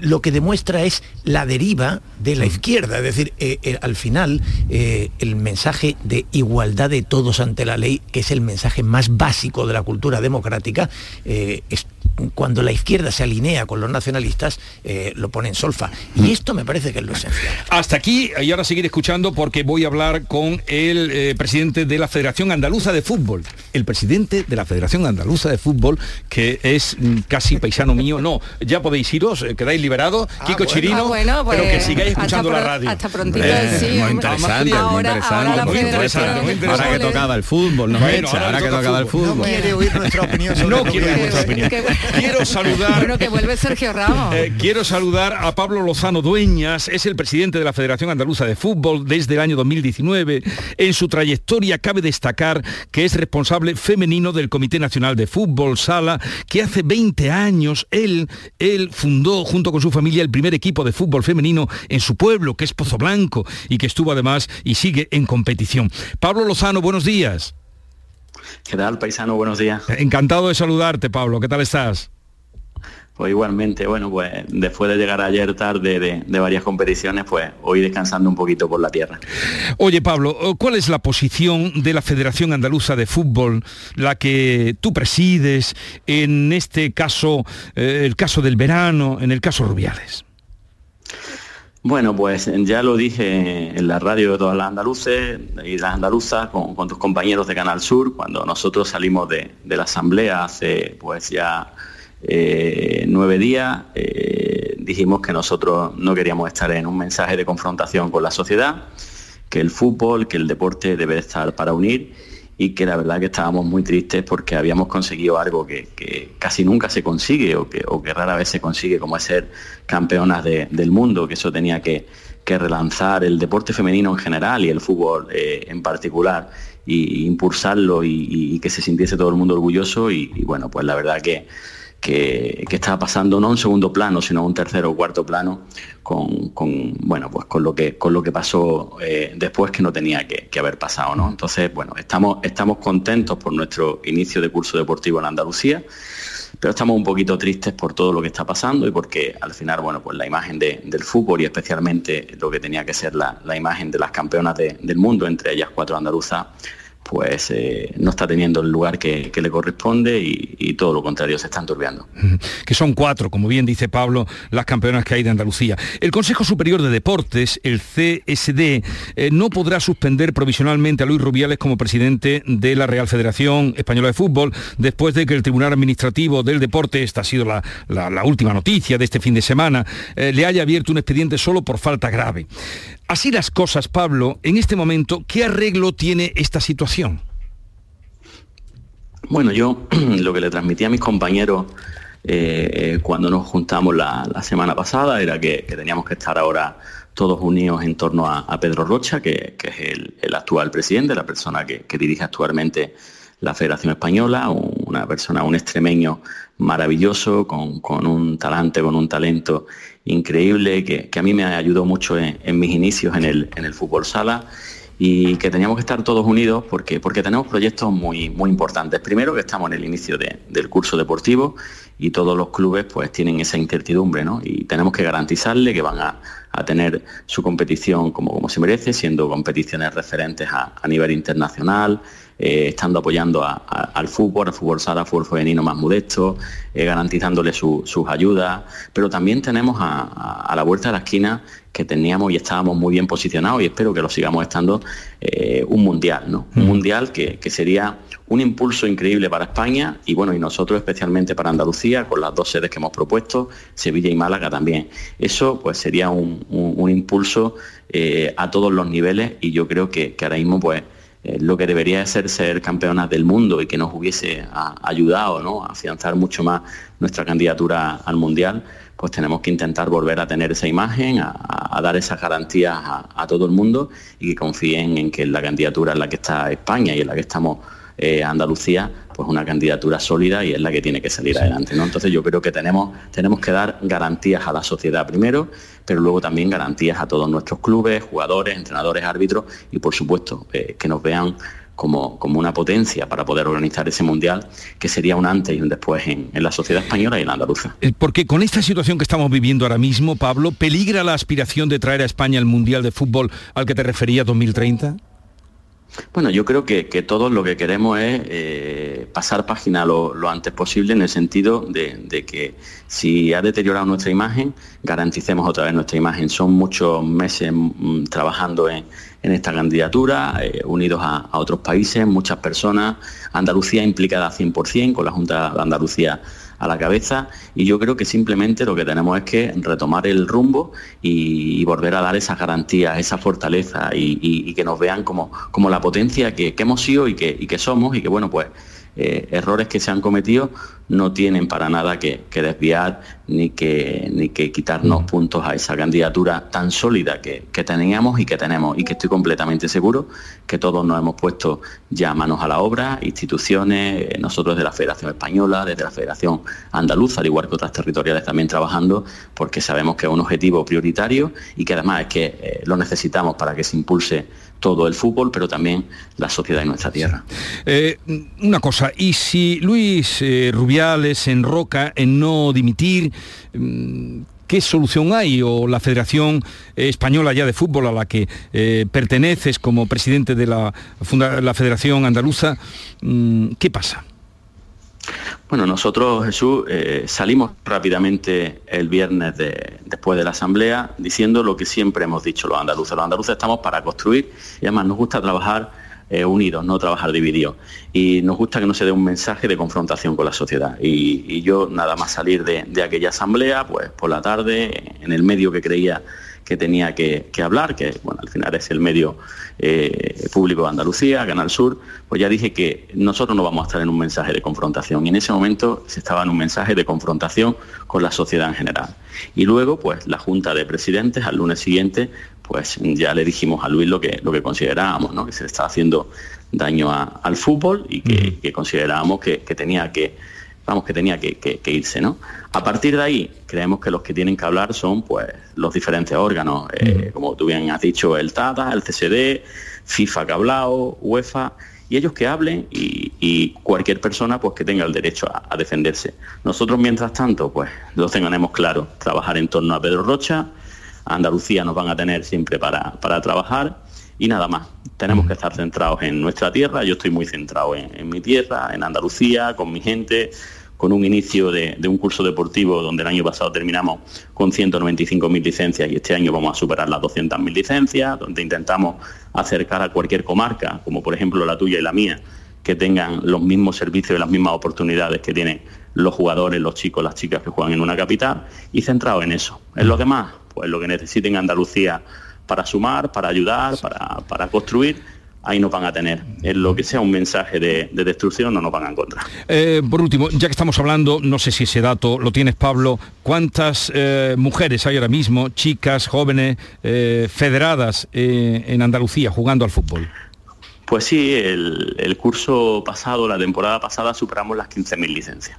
lo que demuestra es la deriva de la izquierda. Es decir, eh, eh, al final el mensaje de igualdad de todos ante la ley, que es el mensaje más básico de la cultura democrática, es, cuando la izquierda se alinea con los nacionalistas, eh, lo pone en solfa. Y esto me parece que es lo esencial. Hasta aquí, y ahora seguir escuchando porque voy a hablar con el eh, presidente de la Federación Andaluza de Fútbol. El presidente de la Federación Andaluza de Fútbol, que es mm, casi paisano mío. No, ya podéis iros, eh, quedáis liberados. Ah, Kiko bueno. Chirino, Ah, bueno, pues, pero que sigáis hasta escuchando la radio. hasta prontito, Eh, sí, muy interesante, Ahora- muy interesante. ahora muy interesante, muy de interesante. Ahora que tocaba el fútbol, nos Bueno, echa, ahora ahora que toca tocaba el fútbol. fútbol. No quiere oír nuestra sobre No opinión. Quiero <laughs> saludar Bueno, que vuelve Sergio Ramos. Eh, quiero saludar a Pablo Lozano Dueñas, es el presidente de la Federación Andaluza de Fútbol desde el año 2019. En su trayectoria cabe destacar que es responsable femenino del Comité Nacional de Fútbol Sala, que hace 20 años él, él fundó junto con su familia el primer equipo de fútbol femenino en su pueblo, que es Pozo Blanco, y que estuvo además y sigue en competición. Pablo Lozano, buenos días. ¿Qué tal, paisano? Buenos días. Encantado de saludarte, Pablo. ¿Qué tal estás? Pues igualmente, bueno, pues después de llegar ayer tarde de, de, varias competiciones, pues hoy descansando un poquito por la tierra. Oye, Pablo, ¿cuál es la posición de la Federación Andaluza de Fútbol, la que tú presides, en este caso, eh, el caso del verano, en el caso Rubiales? Bueno, pues ya lo dije en la radio de todas las andaluces y las andaluzas con, con tus compañeros de Canal Sur, cuando nosotros salimos de, de la asamblea hace pues ya eh, nueve días, eh, dijimos que nosotros no queríamos estar en un mensaje de confrontación con la sociedad, que el fútbol, que el deporte debe estar para unir y que la verdad que estábamos muy tristes porque habíamos conseguido algo que, que casi nunca se consigue o que, o que, rara vez se consigue, como es ser campeonas de, del mundo, que eso tenía que, que, relanzar el deporte femenino en general y el fútbol eh, en particular, y, impulsarlo y, y, que se sintiese todo el mundo orgulloso y, y bueno, pues la verdad que que, estaba pasando no un segundo plano, sino un tercero o cuarto plano con, con, bueno, pues con lo que, con lo que pasó eh, después que no tenía que, haber pasado. ¿no? Entonces, bueno, estamos, estamos contentos por nuestro inicio de curso deportivo en Andalucía, pero estamos un poquito tristes por todo lo que está pasando y porque al final, bueno, pues la imagen de, del fútbol y especialmente lo que tenía que ser la, la imagen de las campeonas de, del mundo, entre ellas cuatro andaluzas, pues eh, no está teniendo el lugar que, le corresponde y, todo lo contrario, se está enturbiando. <laughs> Que son cuatro, como bien dice Pablo, las campeonas que hay de Andalucía. El Consejo Superior de Deportes, el CSD, eh, no podrá suspender provisionalmente a Luis Rubiales como presidente de la Real Federación Española de Fútbol después de que el Tribunal Administrativo del Deporte, esta ha sido la última noticia de este fin de semana, eh, le haya abierto un expediente solo por falta grave. Así las cosas, Pablo, en este momento, ¿qué arreglo tiene esta situación? Bueno, yo <clears throat> lo que le transmití a mis compañeros eh, cuando nos juntamos la, semana pasada, era que, teníamos que estar ahora todos unidos en torno a, Pedro Rocha, que, es el, actual presidente, la persona que, dirige actualmente la Federación Española, una persona, un extremeño maravilloso, con, un talante, con un talento increíble, que, a mí me ayudó mucho en, mis inicios en el, en el fútbol sala y que teníamos que estar todos unidos porque, porque tenemos proyectos muy, muy importantes. Primero que estamos en el inicio del curso deportivo y todos los clubes pues tienen esa incertidumbre ¿no? y tenemos que garantizarle que van a, tener su competición como, como se merece, siendo competiciones referentes a, a nivel internacional, eh, estando apoyando al fútbol, al fútbol sala, al fútbol femenino más modesto, eh, garantizándole sus ayudas, pero también tenemos a, la vuelta de la esquina que teníamos y estábamos muy bien posicionados y espero que lo sigamos estando, eh, un mundial, ¿no? Un mm. mundial que, sería un impulso increíble para España y bueno, y nosotros especialmente para Andalucía, con las dos sedes que hemos propuesto, Sevilla y Málaga también. Eso pues sería un, impulso a todos los niveles y yo creo que, que ahora mismo pues eh, lo que debería ser ser campeonas del mundo y que nos hubiese ayudado ¿no? a afianzar mucho más nuestra candidatura al Mundial, pues tenemos que intentar volver a tener esa imagen, a, dar esas garantías a, todo el mundo y que confíen en que la candidatura en la que está España y en la que estamos eh, Andalucía, pues una candidatura sólida y es la que tiene que salir adelante. ¿no? Entonces yo creo que tenemos, tenemos que dar garantías a la sociedad primero, pero luego también garantías a todos nuestros clubes, jugadores, entrenadores, árbitros y por supuesto eh, que nos vean como, como, una potencia para poder organizar ese mundial, que sería un antes y un después en, en, la sociedad española y en la andaluza. Eh, porque con esta situación que estamos viviendo ahora mismo, Pablo, ¿peligra la aspiración de traer a España el Mundial de Fútbol al que te refería 2030? Bueno, yo creo que, todos lo que queremos es eh, pasar página lo, antes posible en el sentido de, que si ha deteriorado nuestra imagen, garanticemos otra vez nuestra imagen. Son muchos meses mm, trabajando en, esta candidatura, eh, unidos a, a, otros países, muchas personas, Andalucía implicada 100% con la Junta de Andalucía a la cabeza y yo creo que simplemente lo que tenemos es que retomar el rumbo y, volver a dar esas garantías, esa fortaleza y, que nos vean como, como la potencia que, hemos sido que, y que somos y que bueno pues eh, errores que se han cometido no tienen para nada que, desviar ni que, ni que quitarnos mm. puntos a esa candidatura tan sólida que, teníamos y que tenemos y que estoy completamente seguro que todos nos hemos puesto ya manos a la obra, instituciones, eh, nosotros de la Federación Española, desde la Federación Andaluza, al igual que otras territoriales también trabajando, porque sabemos que es un objetivo prioritario y que además es que eh, lo necesitamos para que se impulse todo el fútbol, pero también la sociedad de nuestra tierra. Eh, una cosa, y si Luis eh, Rubiales enroca en no dimitir, mm, ¿qué solución hay? O la Federación Española ya de Fútbol a la que eh, perteneces como presidente de la, la Federación Andaluza, mm, ¿qué pasa? Bueno, nosotros, Jesús, eh, salimos rápidamente el viernes después de la asamblea diciendo lo que siempre hemos dicho los andaluces. Los andaluces estamos para construir y además nos gusta trabajar eh, unidos, no trabajar divididos. Y nos gusta que no se dé un mensaje de confrontación con la sociedad. Y, yo nada más salir de, de aquella asamblea, pues por la tarde, en el medio que creía que tenía que, hablar, que bueno, al final es el medio eh, público de Andalucía, Canal Sur, pues ya dije que nosotros no vamos a estar en un mensaje de confrontación. Y en ese momento se estaba en un mensaje de confrontación con la sociedad en general. Y luego, pues la Junta de Presidentes al lunes siguiente, pues ya le dijimos a Luis lo que, lo que considerábamos, ¿no? que se le estaba haciendo daño al fútbol y que, considerábamos que tenía que vamos, que tenía que, irse, ¿no? A partir de ahí, creemos que los que tienen que hablar son, pues, los diferentes órganos, eh, como tú bien has dicho, el TATA, el CSD, FIFA que ha hablado, UEFA, y ellos que hablen y, cualquier persona, pues, que tenga el derecho a, defenderse. Nosotros, mientras tanto, pues, lo tenemos claro, trabajar en torno a Pedro Rocha, Andalucía nos van a tener siempre para, para trabajar y nada más. Tenemos que estar centrados en nuestra tierra, yo estoy muy centrado en, mi tierra, en Andalucía, con mi gente, con un inicio de, un curso deportivo donde el año pasado terminamos con 195.000 licencias y este año vamos a superar las 200.000 licencias, donde intentamos acercar a cualquier comarca, como por ejemplo la tuya y la mía, que tengan los mismos servicios y las mismas oportunidades que tienen los jugadores, los chicos, las chicas que juegan en una capital, y centrado en eso. En lo demás, pues lo que necesiten Andalucía para sumar, para ayudar, para, construir, ahí nos van a tener. En lo que sea un mensaje de, destrucción no nos van a encontrar. Eh, por último, ya que estamos hablando, no sé si ese dato lo tienes Pablo, ¿cuántas eh, mujeres hay ahora mismo, chicas, jóvenes, eh, federadas en Andalucía jugando al fútbol? Pues sí, el, el, curso pasado, la temporada pasada, superamos las 15.000 licencias.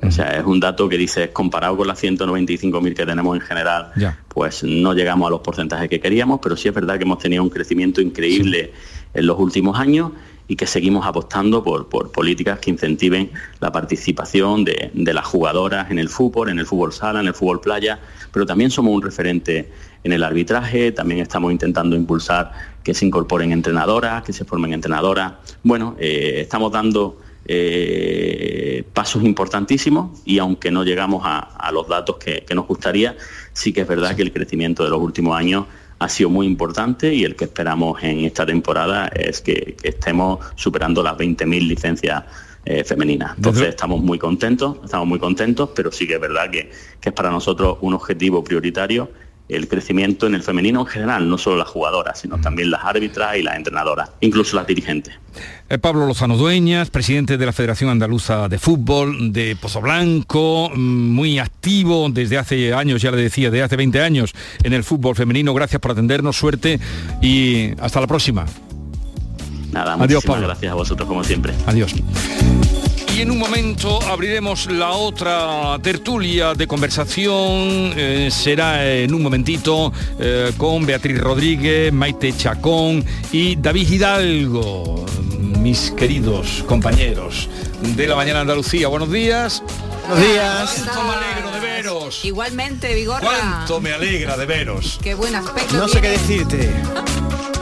O sea, es un dato que dice, comparado con las 195.000 que tenemos en general, pues no llegamos a los porcentajes que queríamos, pero sí es verdad que hemos tenido un crecimiento increíble en los últimos años y que seguimos apostando por, políticas que incentiven la participación de, las jugadoras en el fútbol, en el fútbol sala, en el fútbol playa, pero también somos un referente en el arbitraje, también estamos intentando impulsar que se incorporen entrenadoras, que se formen entrenadoras. Bueno, eh, estamos dando eh, pasos importantísimos y aunque no llegamos a, los datos que, nos gustaría, sí que es verdad que el crecimiento de los últimos años ha sido muy importante y el que esperamos en esta temporada es que, estemos superando las 20.000 licencias eh, femeninas. Entonces estamos muy contentos, estamos muy contentos, pero sí que es verdad que es para nosotros un objetivo prioritario el crecimiento en el femenino en general, no solo las jugadoras, sino también las árbitras y las entrenadoras, incluso las dirigentes. Eh, Pablo Lozano Dueñas, presidente de la Federación Andaluza de Fútbol de Pozo Blanco, mm, muy activo desde hace años, ya le decía, desde hace 20 años en el fútbol femenino. Gracias por atendernos, suerte y hasta la próxima. Nada, Adiós, Pablo. gracias a vosotros como siempre. Adiós. Y en un momento abriremos la otra tertulia de conversación. Eh, será en un momentito eh, con Beatriz Rodríguez, Maite Chacón y David Hidalgo, mis queridos compañeros de la Mañana Andalucía. Buenos días. Buenos días. Cuánto me alegro de veros. Igualmente, Vigorra. Cuánto me alegra de veros. Qué buen aspecto. No sé qué decirte. <laughs>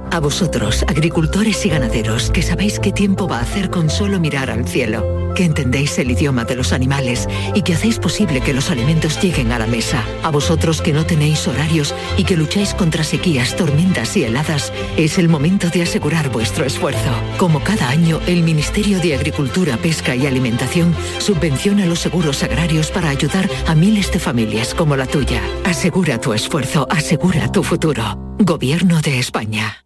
A vosotros, agricultores y ganaderos, que sabéis qué tiempo va a hacer con solo mirar al cielo, que entendéis el idioma de los animales y que hacéis posible que los alimentos lleguen a la mesa. A vosotros que no tenéis horarios y que lucháis contra sequías, tormentas y heladas, es el momento de asegurar vuestro esfuerzo. Como cada año, el Ministerio de Agricultura, Pesca y Alimentación subvenciona los seguros agrarios para ayudar a miles de familias como la tuya. Asegura tu esfuerzo, asegura tu futuro. Gobierno de España.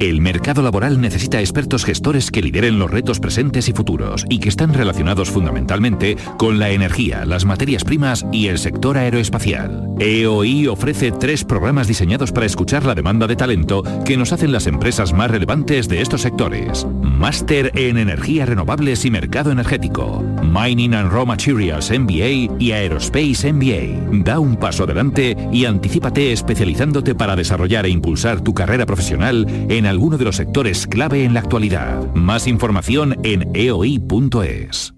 El mercado laboral necesita expertos gestores que lideren los retos presentes y futuros y que están relacionados fundamentalmente con la energía, las materias primas y el sector aeroespacial. EOI ofrece tres programas diseñados para escuchar la demanda de talento que nos hacen las empresas más relevantes de estos sectores. Máster en energías renovables y mercado energético, Mining and Raw Materials MBA y Aerospace MBA. Da un paso adelante y anticípate especializándote para desarrollar e impulsar tu carrera profesional en alguno de los sectores clave en la actualidad. Más información en eoi.es.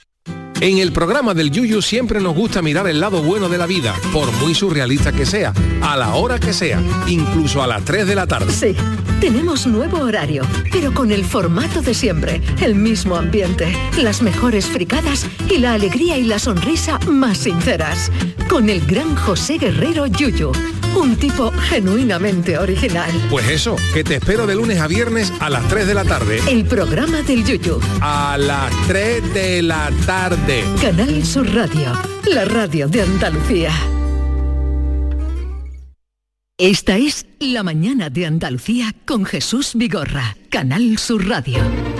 En el programa del Yuyu siempre nos gusta mirar el lado bueno de la vida, por muy surrealista que sea, a la hora que sea, incluso a las 3 de la tarde. Sí, tenemos nuevo horario, pero con el formato de siempre, el mismo ambiente, las mejores fricadas y la alegría y la sonrisa más sinceras. Con el gran José Guerrero Yuyu Un tipo genuinamente original. Pues eso, que te espero de lunes a viernes a las 3 de la tarde. El programa del Yuyu. A las 3 de la tarde. Canal Sur Radio. La radio de Andalucía. Esta es La mañana de Andalucía con Jesús Vigorra. Canal Sur Radio.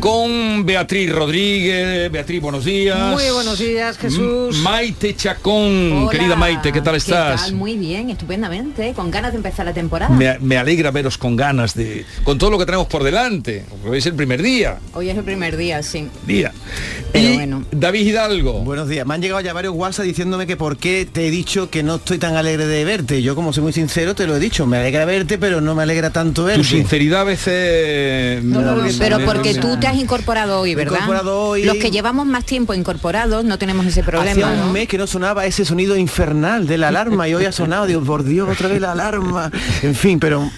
Con Beatriz Rodríguez. Beatriz, buenos días. Muy buenos días, Jesús. M- Maite Chacón, Hola, querida Maite, ¿qué tal estás? tal? Muy bien, estupendamente, con ganas de empezar la temporada. Me, me alegra veros con ganas de. con todo lo que tenemos por delante. Hoy es el primer día. Hoy es el primer día, sí. Día. Pero y bueno. David Hidalgo. Buenos días. Me han llegado ya varios WhatsApp diciéndome que por qué te he dicho que no estoy tan alegre de verte. Yo como soy muy sincero te lo he dicho. Me alegra verte, pero no me alegra tanto verte. Tu sinceridad a veces. Pero porque tú te has incorporado hoy, ¿verdad? incorporado hoy. Los que llevamos más tiempo incorporados no tenemos ese problema. Hacía un ¿no? mes que no sonaba ese sonido infernal de la alarma y hoy ha sonado, digo, por Dios, otra vez la alarma. En fin, pero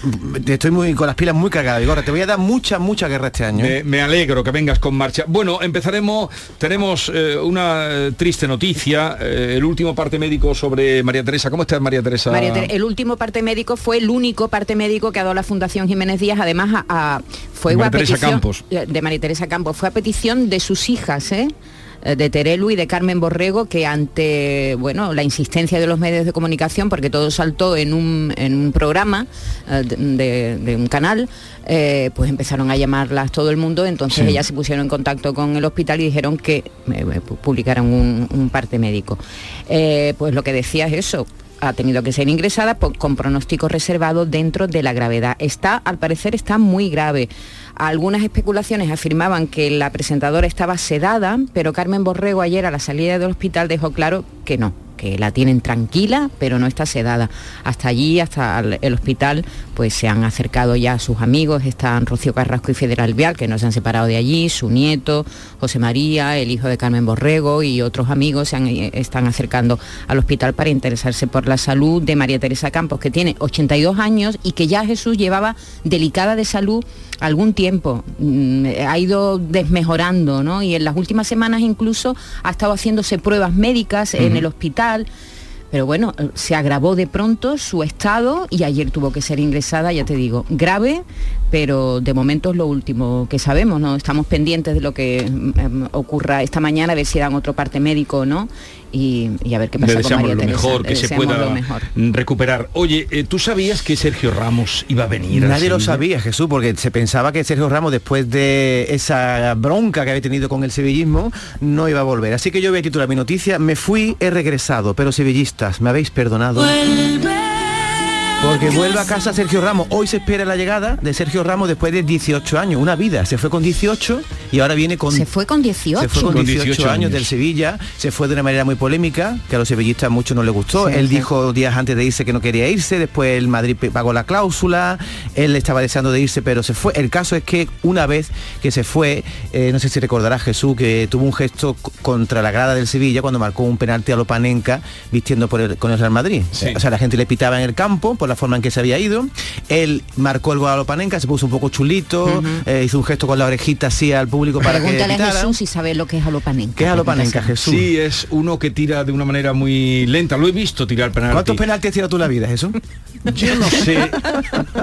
estoy muy con las pilas muy cargadas. Vigorra, te voy a dar mucha, mucha guerra este año. Me, me alegro que vengas con marcha. Bueno, empezaremos, tenemos eh, una eh, triste noticia, eh, el último parte médico sobre María Teresa. ¿Cómo estás, María Teresa? María Ter- el último parte médico fue el único parte médico que ha dado la Fundación Jiménez Díaz, además a, a- fue María Teresa petición Campos. eh, de María Teresa Campos, fue a petición de sus hijas, ¿eh? Eh, de Terelu y de Carmen Borrego que ante bueno la insistencia de los medios de comunicación porque todo saltó en un, en un programa eh, de, de un canal eh, pues empezaron a llamarlas todo el mundo entonces Sí. ellas se pusieron en contacto con el hospital y dijeron que eh, pu- publicaran un, un parte médico Eh, pues lo que decía es eso ha tenido que ser ingresada po- con pronóstico reservado dentro de la gravedad. Está, al parecer, está muy grave. Algunas especulaciones afirmaban que la presentadora estaba sedada, pero Carmen Borrego ayer a la salida del hospital dejó claro que no, que la tienen tranquila, pero no está sedada. Hasta allí, hasta el hospital, pues se han acercado ya sus amigos, están Rocío Carrasco y Federal Vial, que no se han separado de allí, su nieto, José María, el hijo de Carmen Borrego y otros amigos se han- eh, están acercando al hospital para interesarse por la salud de María Teresa Campos, que tiene 82 años y que ya Jesús llevaba delicada de salud algún tiempo. Mm, Ha ido desmejorando, ¿no? Y en las últimas semanas incluso ha estado haciéndose pruebas médicas en el hospital. Pero bueno, se agravó de pronto su estado y ayer tuvo que ser ingresada, ya te digo, grave, pero de momento es lo último que sabemos, ¿no? Estamos pendientes de lo que em, ocurra esta mañana, a ver si dan otro parte médico o no, y, y a ver qué Le pasa con deseamos María lo Teresa. mejor, Le que se pueda mejor. recuperar. Oye, eh, ¿tú sabías que Sergio Ramos iba a venir? Nadie lo sabía, Jesús, porque se pensaba que Sergio Ramos, después de esa bronca que había tenido con el sevillismo, no iba a volver. Así que yo voy a titular mi noticia, me fui, he regresado, pero sevillistas, ¿me habéis perdonado? Porque vuelve a casa Sergio Ramos. Hoy se espera la llegada de Sergio Ramos después de 18 años. Una vida. Se fue con 18 y ahora viene con... Se fue con 18. Se fue con Con 18, 18 años, años. del Sevilla, se fue de una manera muy polémica, que a los sevillistas mucho no les gustó. Sí, él sí. dijo días antes de irse que no quería irse, después el Madrid pagó la cláusula, él estaba deseando de irse, pero se fue. El caso es que una vez que se fue, eh, no sé si recordará Jesús, que tuvo un gesto contra la grada del Sevilla cuando marcó un penalti a Lopanenka vistiendo por el- con el Real Madrid. O sea, la gente le pitaba en el campo por la forma en que se había ido. Él marcó el gol a Lopanenka, se puso un poco chulito, eh, hizo un gesto con la orejita así al público para que Pregúntale a. Jesús si sabe lo que es alopanenca. ¿Qué es alopanenca, Jesús? Sí, es uno que tira de una manera muy lenta. Lo he visto tirar penalti. ¿Cuántos penaltis has tirado tú en la vida, Jesús? Yo no sé,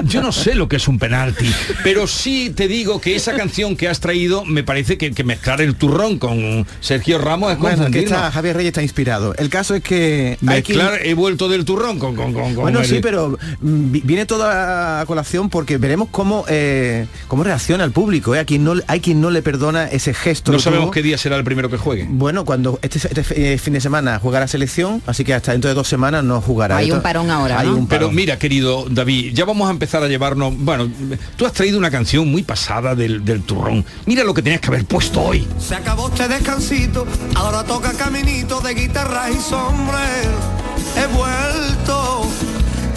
yo no sé lo que es un penalti, pero sí te digo que esa canción que has traído me parece que, que mezclar el turrón con Sergio Ramos es Bueno, que está, Javier Reyes está inspirado. El caso es que... hay que- Mezclar, he vuelto del turrón con... con, con- con Bueno, el- sí, pero viene toda a colación porque veremos cómo eh, cómo reacciona el público. ¿eh? A quien no, hay quien no le perdona ese gesto. No sabemos tuvo. qué día será el primero que juegue. Bueno, cuando este, este, eh, fin de semana juega la selección, así que hasta dentro de dos semanas no jugará. Hay un parón ahora, Hay ¿no? un Pero mira, querido David, ya vamos a empezar a llevarnos... Bueno, tú has traído una canción muy pasada del, del turrón. Mira lo que tenías que haber puesto hoy. Se acabó este descansito, ahora toca caminito de guitarras y sombrero. He vuelto,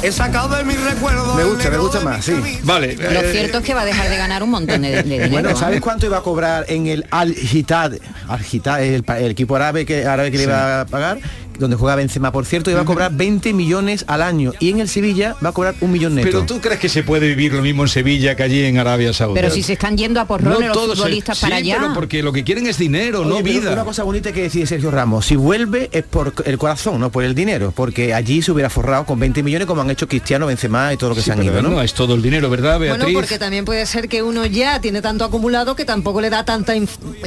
he sacado de mis recuerdos. Me gusta, me gusta de más, sí. Vale. Lo cierto es que va a dejar de ganar un montón de, de dinero. Bueno, ¿eh? ¿sabes cuánto iba a cobrar en el Al Hitad? Al Hitad, el, el equipo árabe que árabe que le iba a pagar donde juega Benzema, por cierto, y va a cobrar 20 millones al año. Y en el Sevilla va a cobrar un millón neto. Pero tú crees que se puede vivir lo mismo en Sevilla que allí en Arabia Saudí. Pero si se están yendo a porrón los todos se- futbolistas sí, para allá. pero porque lo que quieren es dinero, no Oye, vida. Una cosa bonita que decide Sergio Ramos, si vuelve es por el corazón, no por el dinero, porque allí se hubiera forrado con 20 millones como han hecho Cristiano, Benzema y todo lo que Sí, se han ido, ¿no? no es todo el dinero, ¿verdad, Bueno, Beatriz? porque también puede ser que uno ya tiene tanto acumulado que tampoco le da tanta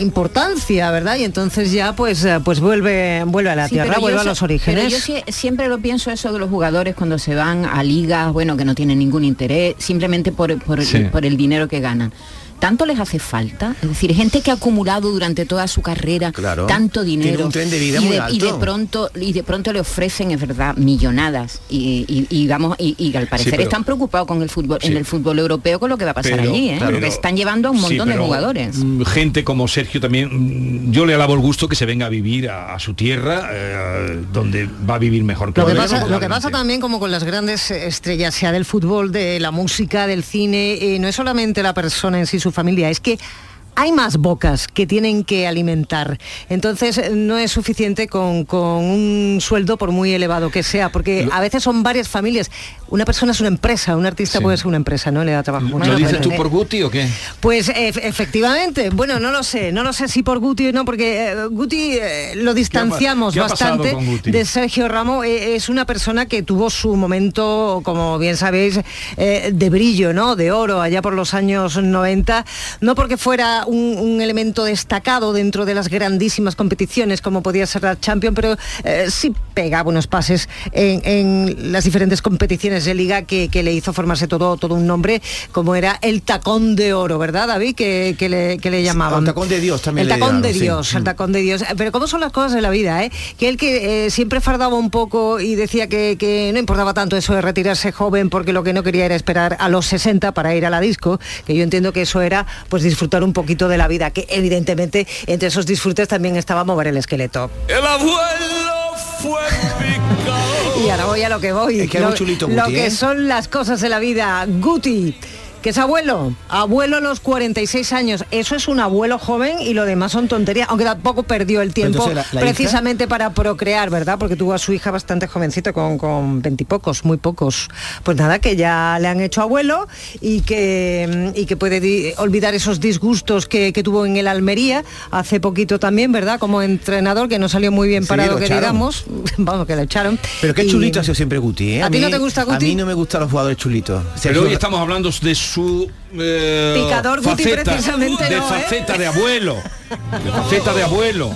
importancia, ¿verdad? Y entonces ya pues eh, pues vuelve vuelve a la Sí, tierra, pero vuelve a los orígenes. Pero yo siempre lo pienso eso de los jugadores cuando se van a ligas, bueno, que no tienen ningún interés, simplemente por, por, Sí. por el dinero que ganan. ¿Tanto les hace falta? Es decir, gente que ha acumulado durante toda su carrera Claro. tanto dinero Tiene un tren de vida y, muy de, y de alto. pronto y de pronto le ofrecen, es verdad, millonadas y, y- y vamos y, y al parecer pero- están preocupados con el fútbol en el fútbol europeo con lo que va a pasar Pero- allí, ¿eh? claro. Porque están llevando a un Sí, montón de jugadores. mm, Gente como Sergio también, mm, yo le alabo el gusto que se venga a vivir a, a su tierra, eh, donde va a vivir mejor que Lo que, pasa, lo que pasa también como con las grandes eh, estrellas, sea del fútbol, de la música, del cine, eh, no es solamente la persona en sí, su familia, es que hay más bocas que tienen que alimentar. Entonces no es suficiente con, con un sueldo por muy elevado que sea, porque a veces son varias familias. Una persona es una empresa, un artista Sí. puede ser una empresa, ¿no? Le da trabajo. muchas ¿Lo dices tú ¿eh? por Guti o qué? Pues ef- efectivamente, bueno, no lo sé, no lo sé si por Guti o no, porque eh, Guti eh, lo distanciamos qué ha pasado bastante Guti? de Sergio Ramos. Eh, es una persona que tuvo su momento, como bien sabéis, de brillo, ¿no? De oro, allá por los años 90, no porque fuera un, un elemento destacado dentro de las grandísimas competiciones, como podía ser la Champions, pero sí pegaba unos pases en, en las diferentes competiciones de liga que, que le hizo formarse todo, todo un nombre, como era el tacón de oro, ¿verdad, David? Que, que le, que le llamaban. El tacón de Dios también El le tacón de sí. Dios, el Mm. tacón de Dios. Pero cómo son las cosas de la vida, ¿eh? Que él que eh, siempre fardaba un poco y decía que, que no importaba tanto eso de retirarse joven porque lo que no quería era esperar a los 60 para ir a la disco, que yo entiendo que eso era pues disfrutar un poquito de la vida, que evidentemente entre esos disfrutes también estaba mover el esqueleto. El abuelo fue. Y ahora voy a lo que voy. Es que lo, muy chulito lo Guti, que ¿eh? son las cosas de la vida. Guti. Que es abuelo, abuelo a los 46 años, eso es un abuelo joven y lo demás son tonterías, aunque tampoco perdió el tiempo entonces la- la precisamente para procrear, ¿verdad? Porque tuvo a su hija bastante jovencita, con, con veintipocos, muy pocos. Pues nada, que ya le han hecho abuelo y que, y que puede olvidar esos disgustos que, que tuvo en el Almería hace poquito también, ¿verdad? Como entrenador, que no salió muy bien Sí, parado, lo que echaron. digamos, <laughs> vamos, que lo echaron. Pero qué Y- chulito ha sido siempre Guti, ¿eh? ¿A ti no te gusta A Guti? mí no me gustan los jugadores chulitos. Pero hoy estamos hablando de su eh, Picador Guti faceta, precisamente de no, ¿eh? faceta de abuelo, de <laughs> faceta de abuelo.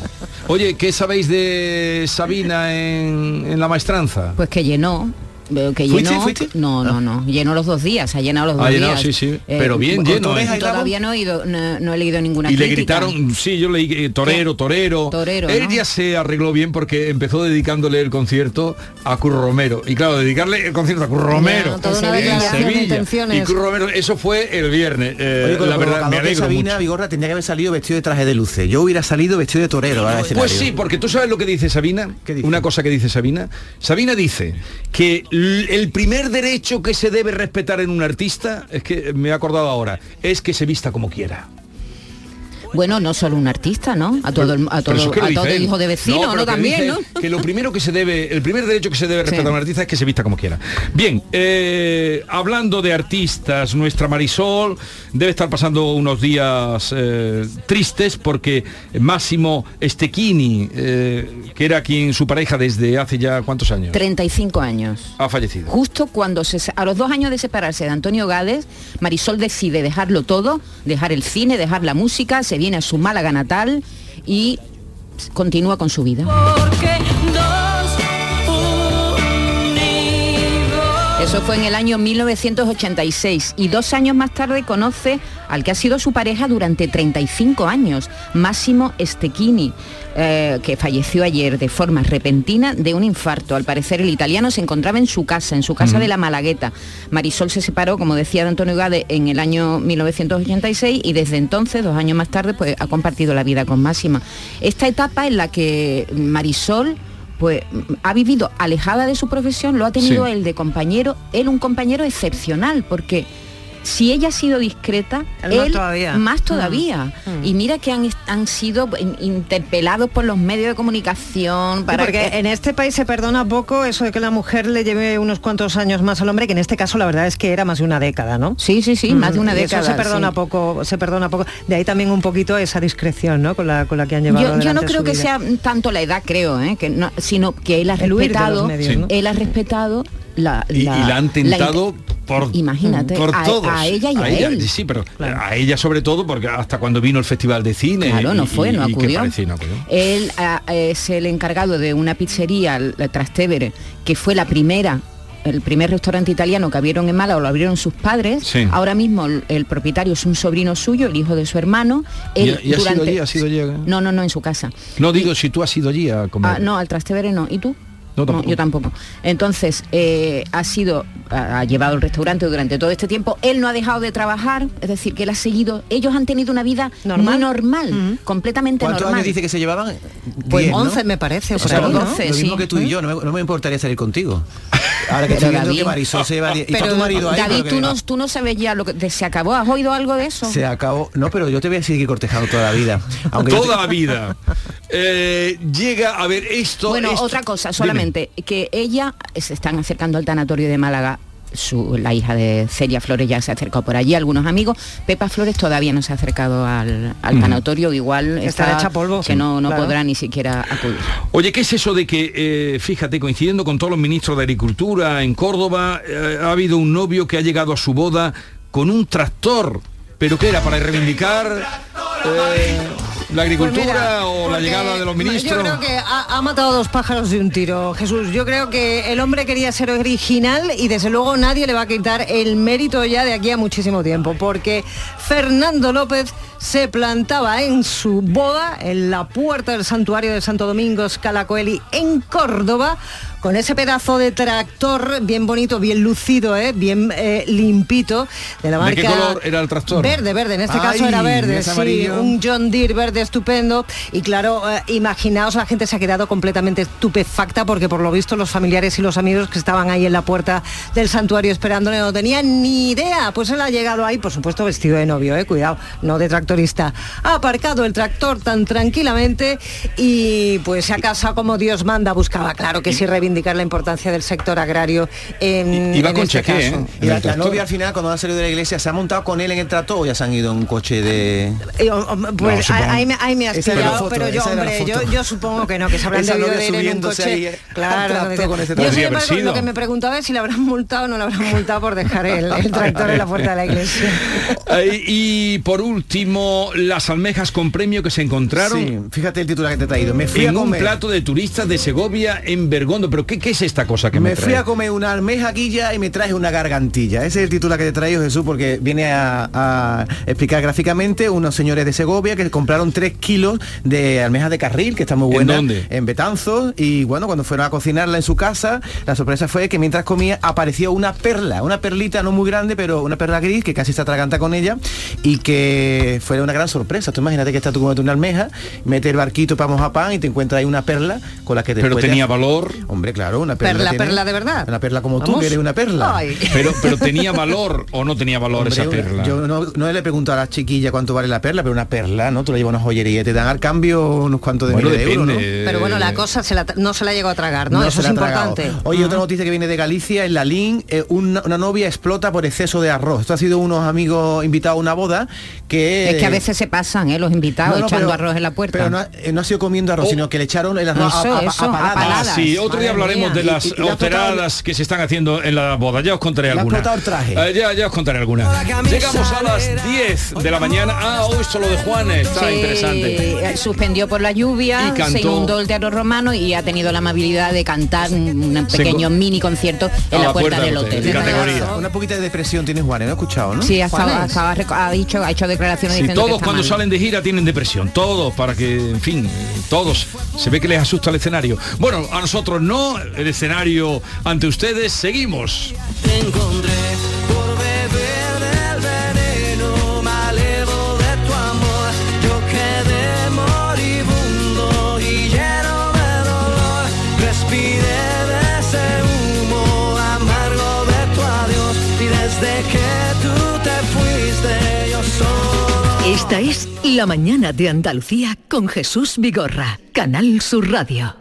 Oye, ¿qué sabéis de Sabina en, en la maestranza? Pues que llenó. Veo que ¿Fuiste, llenó. fuiste? No, no, no. Llenó los dos días, ha llenado los dos Ha llenado, días. sí, sí, pero bien lleno, ¿eh? Todavía no he, ido, no, no he leído ninguna Y le gritaron, sí, yo leí eh, torero, torero. Torero, Él ¿no? ya se arregló bien porque empezó dedicándole el concierto a Curro Romero. Y claro, dedicarle el concierto a Curro Romero toda una en declaración de Sevilla. Y Curro Romero, eso fue el viernes. Eh, Oye, con la verdad, me alegro Sabina mucho. Vigorra tendría que haber salido vestido de traje de luces. Yo hubiera salido vestido de torero Pues sí, porque tú sabes lo que dice Sabina. Una cosa que dice Sabina. Sabina dice que el primer derecho que se debe respetar en un artista, es que me he acordado ahora, es que se vista como quiera. Bueno, no solo un artista, ¿no? A todo, el- a todo, es que a todo hijo de vecino, ¿no? También. Que lo primero que se debe, el primer derecho que se debe respetar Sí. a un artista es que se vista como quiera. Bien, eh, hablando de artistas, nuestra Marisol debe estar pasando unos días eh, tristes porque Máximo Stechini, eh, que era quien su pareja desde hace ya cuántos años, 35 años. ha fallecido. Justo cuando se, a los dos años de separarse de Antonio Gades, Marisol decide dejarlo todo, dejar el cine, dejar la música, se viene a su Málaga natal y continúa con su vida. Eso fue en el año 1986 y dos años más tarde conoce al que ha sido su pareja durante 35 años, Máximo Stechini, eh, que falleció ayer de forma repentina de un infarto. Al parecer el italiano se encontraba en su casa, en su casa de la Malagueta. Marisol se separó, como decía de Antonio Gade, en el año 1986 y desde entonces, dos años más tarde, pues ha compartido la vida con Máxima. Esta etapa en la que Marisol pues ha vivido alejada de su profesión, lo ha tenido Sí. él de compañero, él un compañero excepcional, porque si ella ha sido discreta, Él todavía. más Mm. todavía. Mm. Y mira que han, han sido in- interpelados por los medios de comunicación Sí, para porque que- en este país se perdona poco eso de que la mujer le lleve unos cuantos años más al hombre, que en este caso la verdad es que era más de una década, ¿no? Sí, sí, sí, más de una y eso década, se perdona sí. poco, se perdona poco. De ahí también un poquito esa discreción, ¿no? Con la, con la que han llevado. Yo, yo no creo su que vida. sea tanto la edad, creo, ¿eh? que no, sino que él ha El respetado, medios, ¿no? él ha respetado la, Y, y la han tentado por, imagínate, por a- todos. a ella y a él. Sí, pero a ella sobre todo, porque hasta cuando vino el Festival de Cine. Claro, no fue, y- no acudió. parecía, no acudió. Él ah, es el encargado de una pizzería, la Trastevere, que fue la primera el primer restaurante italiano que abrieron en Málaga lo abrieron sus padres. Sí. Ahora mismo el, el propietario es un sobrino suyo, el hijo de su hermano. ¿Y, Él y ha sido durante- allí? ¿Ha sido allí? eh? No, no, no, en su casa. No digo si tú has ido allí a comer. Ah, no, al Trastevere no. ¿Y tú? No, tampoco. yo tampoco. Entonces, eh, ha sido, ha, llevado el restaurante durante todo este tiempo. Él no ha dejado de trabajar, es decir, que él ha seguido. Ellos han tenido una vida Normal. muy normal, completamente ¿Cuántos normal. años dice que se llevaban? Pues Diez, ¿no? 11 me parece, O sea, lo, ¿no? lo 12, mismo sí. que tú y yo, no me, no me importaría salir contigo. Ahora que Pero estoy viendo David- que Marisol se lleva 10. Y está Pero, tu marido ahí. David, tú no, tú no sabes ya lo que de- se acabó. ¿Has oído algo de eso? Se acabó. No, pero yo te voy a seguir cortejando toda la vida. Aunque Toda te- la vida. <laughs> Eh, llega a ver esto. Bueno, esto- otra cosa, Dime. Que ella se están acercando al tanatorio de Málaga. Su, la hija de Celia Flores ya se acercó por allí, algunos amigos. Pepa Flores todavía no se ha acercado al, al tanatorio, igual Está está hecha polvo. que no, no Claro. podrá ni siquiera acudir. Oye, ¿qué es eso de que, eh, fíjate, coincidiendo con todos los ministros de Agricultura en Córdoba, eh, ha habido un novio que ha llegado a su boda con un tractor? ¿Pero qué era? ¿Para reivindicar eh, la agricultura Pues mira, o la llegada de los ministros? Yo creo que ha, ha matado dos pájaros de un tiro, Jesús. Yo creo que el hombre quería ser original y desde luego nadie le va a quitar el mérito ya de aquí a muchísimo tiempo, porque Fernando López se plantaba en su boda en la puerta del santuario de Santo Domingo Scalacoeli en Córdoba con ese pedazo de tractor bien bonito, bien lucido, ¿eh? bien eh, limpito de la ¿De marca qué color era el tractor? Verde, verde, en este Ay, caso era verde, ¿es sí, un John Deere verde estupendo. Y claro, eh, imaginaos la gente se ha quedado completamente estupefacta porque por lo visto los familiares y los amigos que estaban ahí en la puerta del santuario esperándole no tenían ni idea, pues él ha llegado ahí, por supuesto vestido de novio, eh, cuidado, no de tractorista, ha aparcado el tractor tan tranquilamente y pues se ha casado como Dios manda, buscaba claro que sí reivindicar la importancia del sector agrario en, Iba en con este cheque, caso. ¿eh? Y En la, la novia al final, cuando han salido de la iglesia, ¿se ha montado con él en el trato o ya se han ido en un coche de...? Eh, Pues No, supongo. ahí, me, ahí me has la pillado, foto, pero yo, la hombre, yo, yo supongo que no, que se habrán Esa debido de ir en un coche. ahí, eh, claro, con ese Yo, sin embargo, lo que me preguntaba es si le habrán multado o no le habrán <laughs> multado por dejar el, el tractor en la puerta de la iglesia. Eh, y por último, las almejas con premio que se encontraron Sí, fíjate el titular que te he traído. Me fui en a un comer. plato de turistas de Segovia en Bergondo. ¿Pero qué, qué es esta cosa que me, Me fui trae? a comer una almeja guilla y me traje una gargantilla. Ese es el titular que te traigo Jesús porque viene a, a explicar gráficamente unos señores de Segovia que compraron 3 kilos de almejas de carril, que está muy ¿En buena. dónde? En Betanzos. Y bueno, cuando fueron a cocinarla en su casa, la sorpresa fue que mientras comía apareció una perla, una perlita no muy grande, pero una perla gris que casi se atraganta con ella y que fue una gran sorpresa. Tú imagínate que estás tú comiendo una almeja, mete el barquito para mojar pan y te encuentras ahí una perla con la que Pero te- tenía valor. Hombre, claro, una perla. Perla, tiene- perla de verdad. Una perla como tú, que eres una perla. Ay. <laughs> Pero, pero tenía valor o no tenía valor Hombre, esa perla. Yo no, no le pregunto a la chiquilla cuánto vale la perla, pero una perla, ¿no? Tú la llevas a una joyería y te dan al cambio unos cuantos de Bueno, miles de euros, ¿no? Pero bueno, la cosa se la- no se la llegó a tragar, ¿no? Eso es importante. Oye, otra noticia que viene de Galicia, en la LIN, eh, una, una novia explota por exceso de arroz. Esto ha sido unos amigos invitados a una boda que... Es que a veces se pasan, ¿eh? Los invitados No, no, echando pero- arroz en la puerta. Pero no ha, eh, no ha sido comiendo arroz, Oh. sino que le echaron el arroz Eso, a, a- eso, a a paladas. paladas. Ah, sí, otro día hablaremos mía. de las alteradas que se están haciendo en la boda. Ya os contaré alguna. explotado el traje. Eh, ya, ya os contaré alguna. Llegamos a las 10 de la mañana. Ah, hoy esto lo de Juan está Sí, interesante. eh, suspendió por la lluvia, Y cantó- se inundó el teatro romano y ha tenido la amabilidad de cantar un, Se pequeño mini concierto en la, la puerta, puerta del hotel. hotel, de categoría. Una poquita de depresión tiene Juan, ¿no he escuchado, no? Sí, Juanes. ha dicho, ha hecho declaraciones Sí, diciendo que todos está cuando mal. salen de gira tienen depresión, todos, para que, en fin, eh, todos. Se ve que les asusta el escenario. Bueno, a nosotros no, el escenario ante ustedes, seguimos. Te encontré por beber del veneno malevo de tu amor. Yo quedé moribundo y lleno de dolor. Respiré de ese humo amargo de tu adiós. Y desde que tú te Esta es La Mañana de Andalucía con Jesús Vigorra, Canal Sur Radio.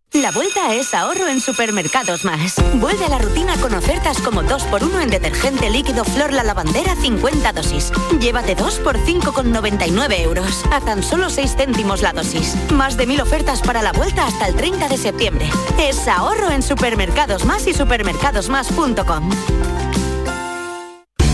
La vuelta es ahorro en Supermercados Más. Vuelve a la rutina con ofertas como 2x1 en detergente líquido Flor La Lavandera 50 dosis. Llévate 2 por 5,99 euros. A tan solo 6 céntimos la dosis. Más de mil ofertas para la vuelta hasta el 30 de septiembre. Es ahorro en Supermercados Más y supermercadosmás.com.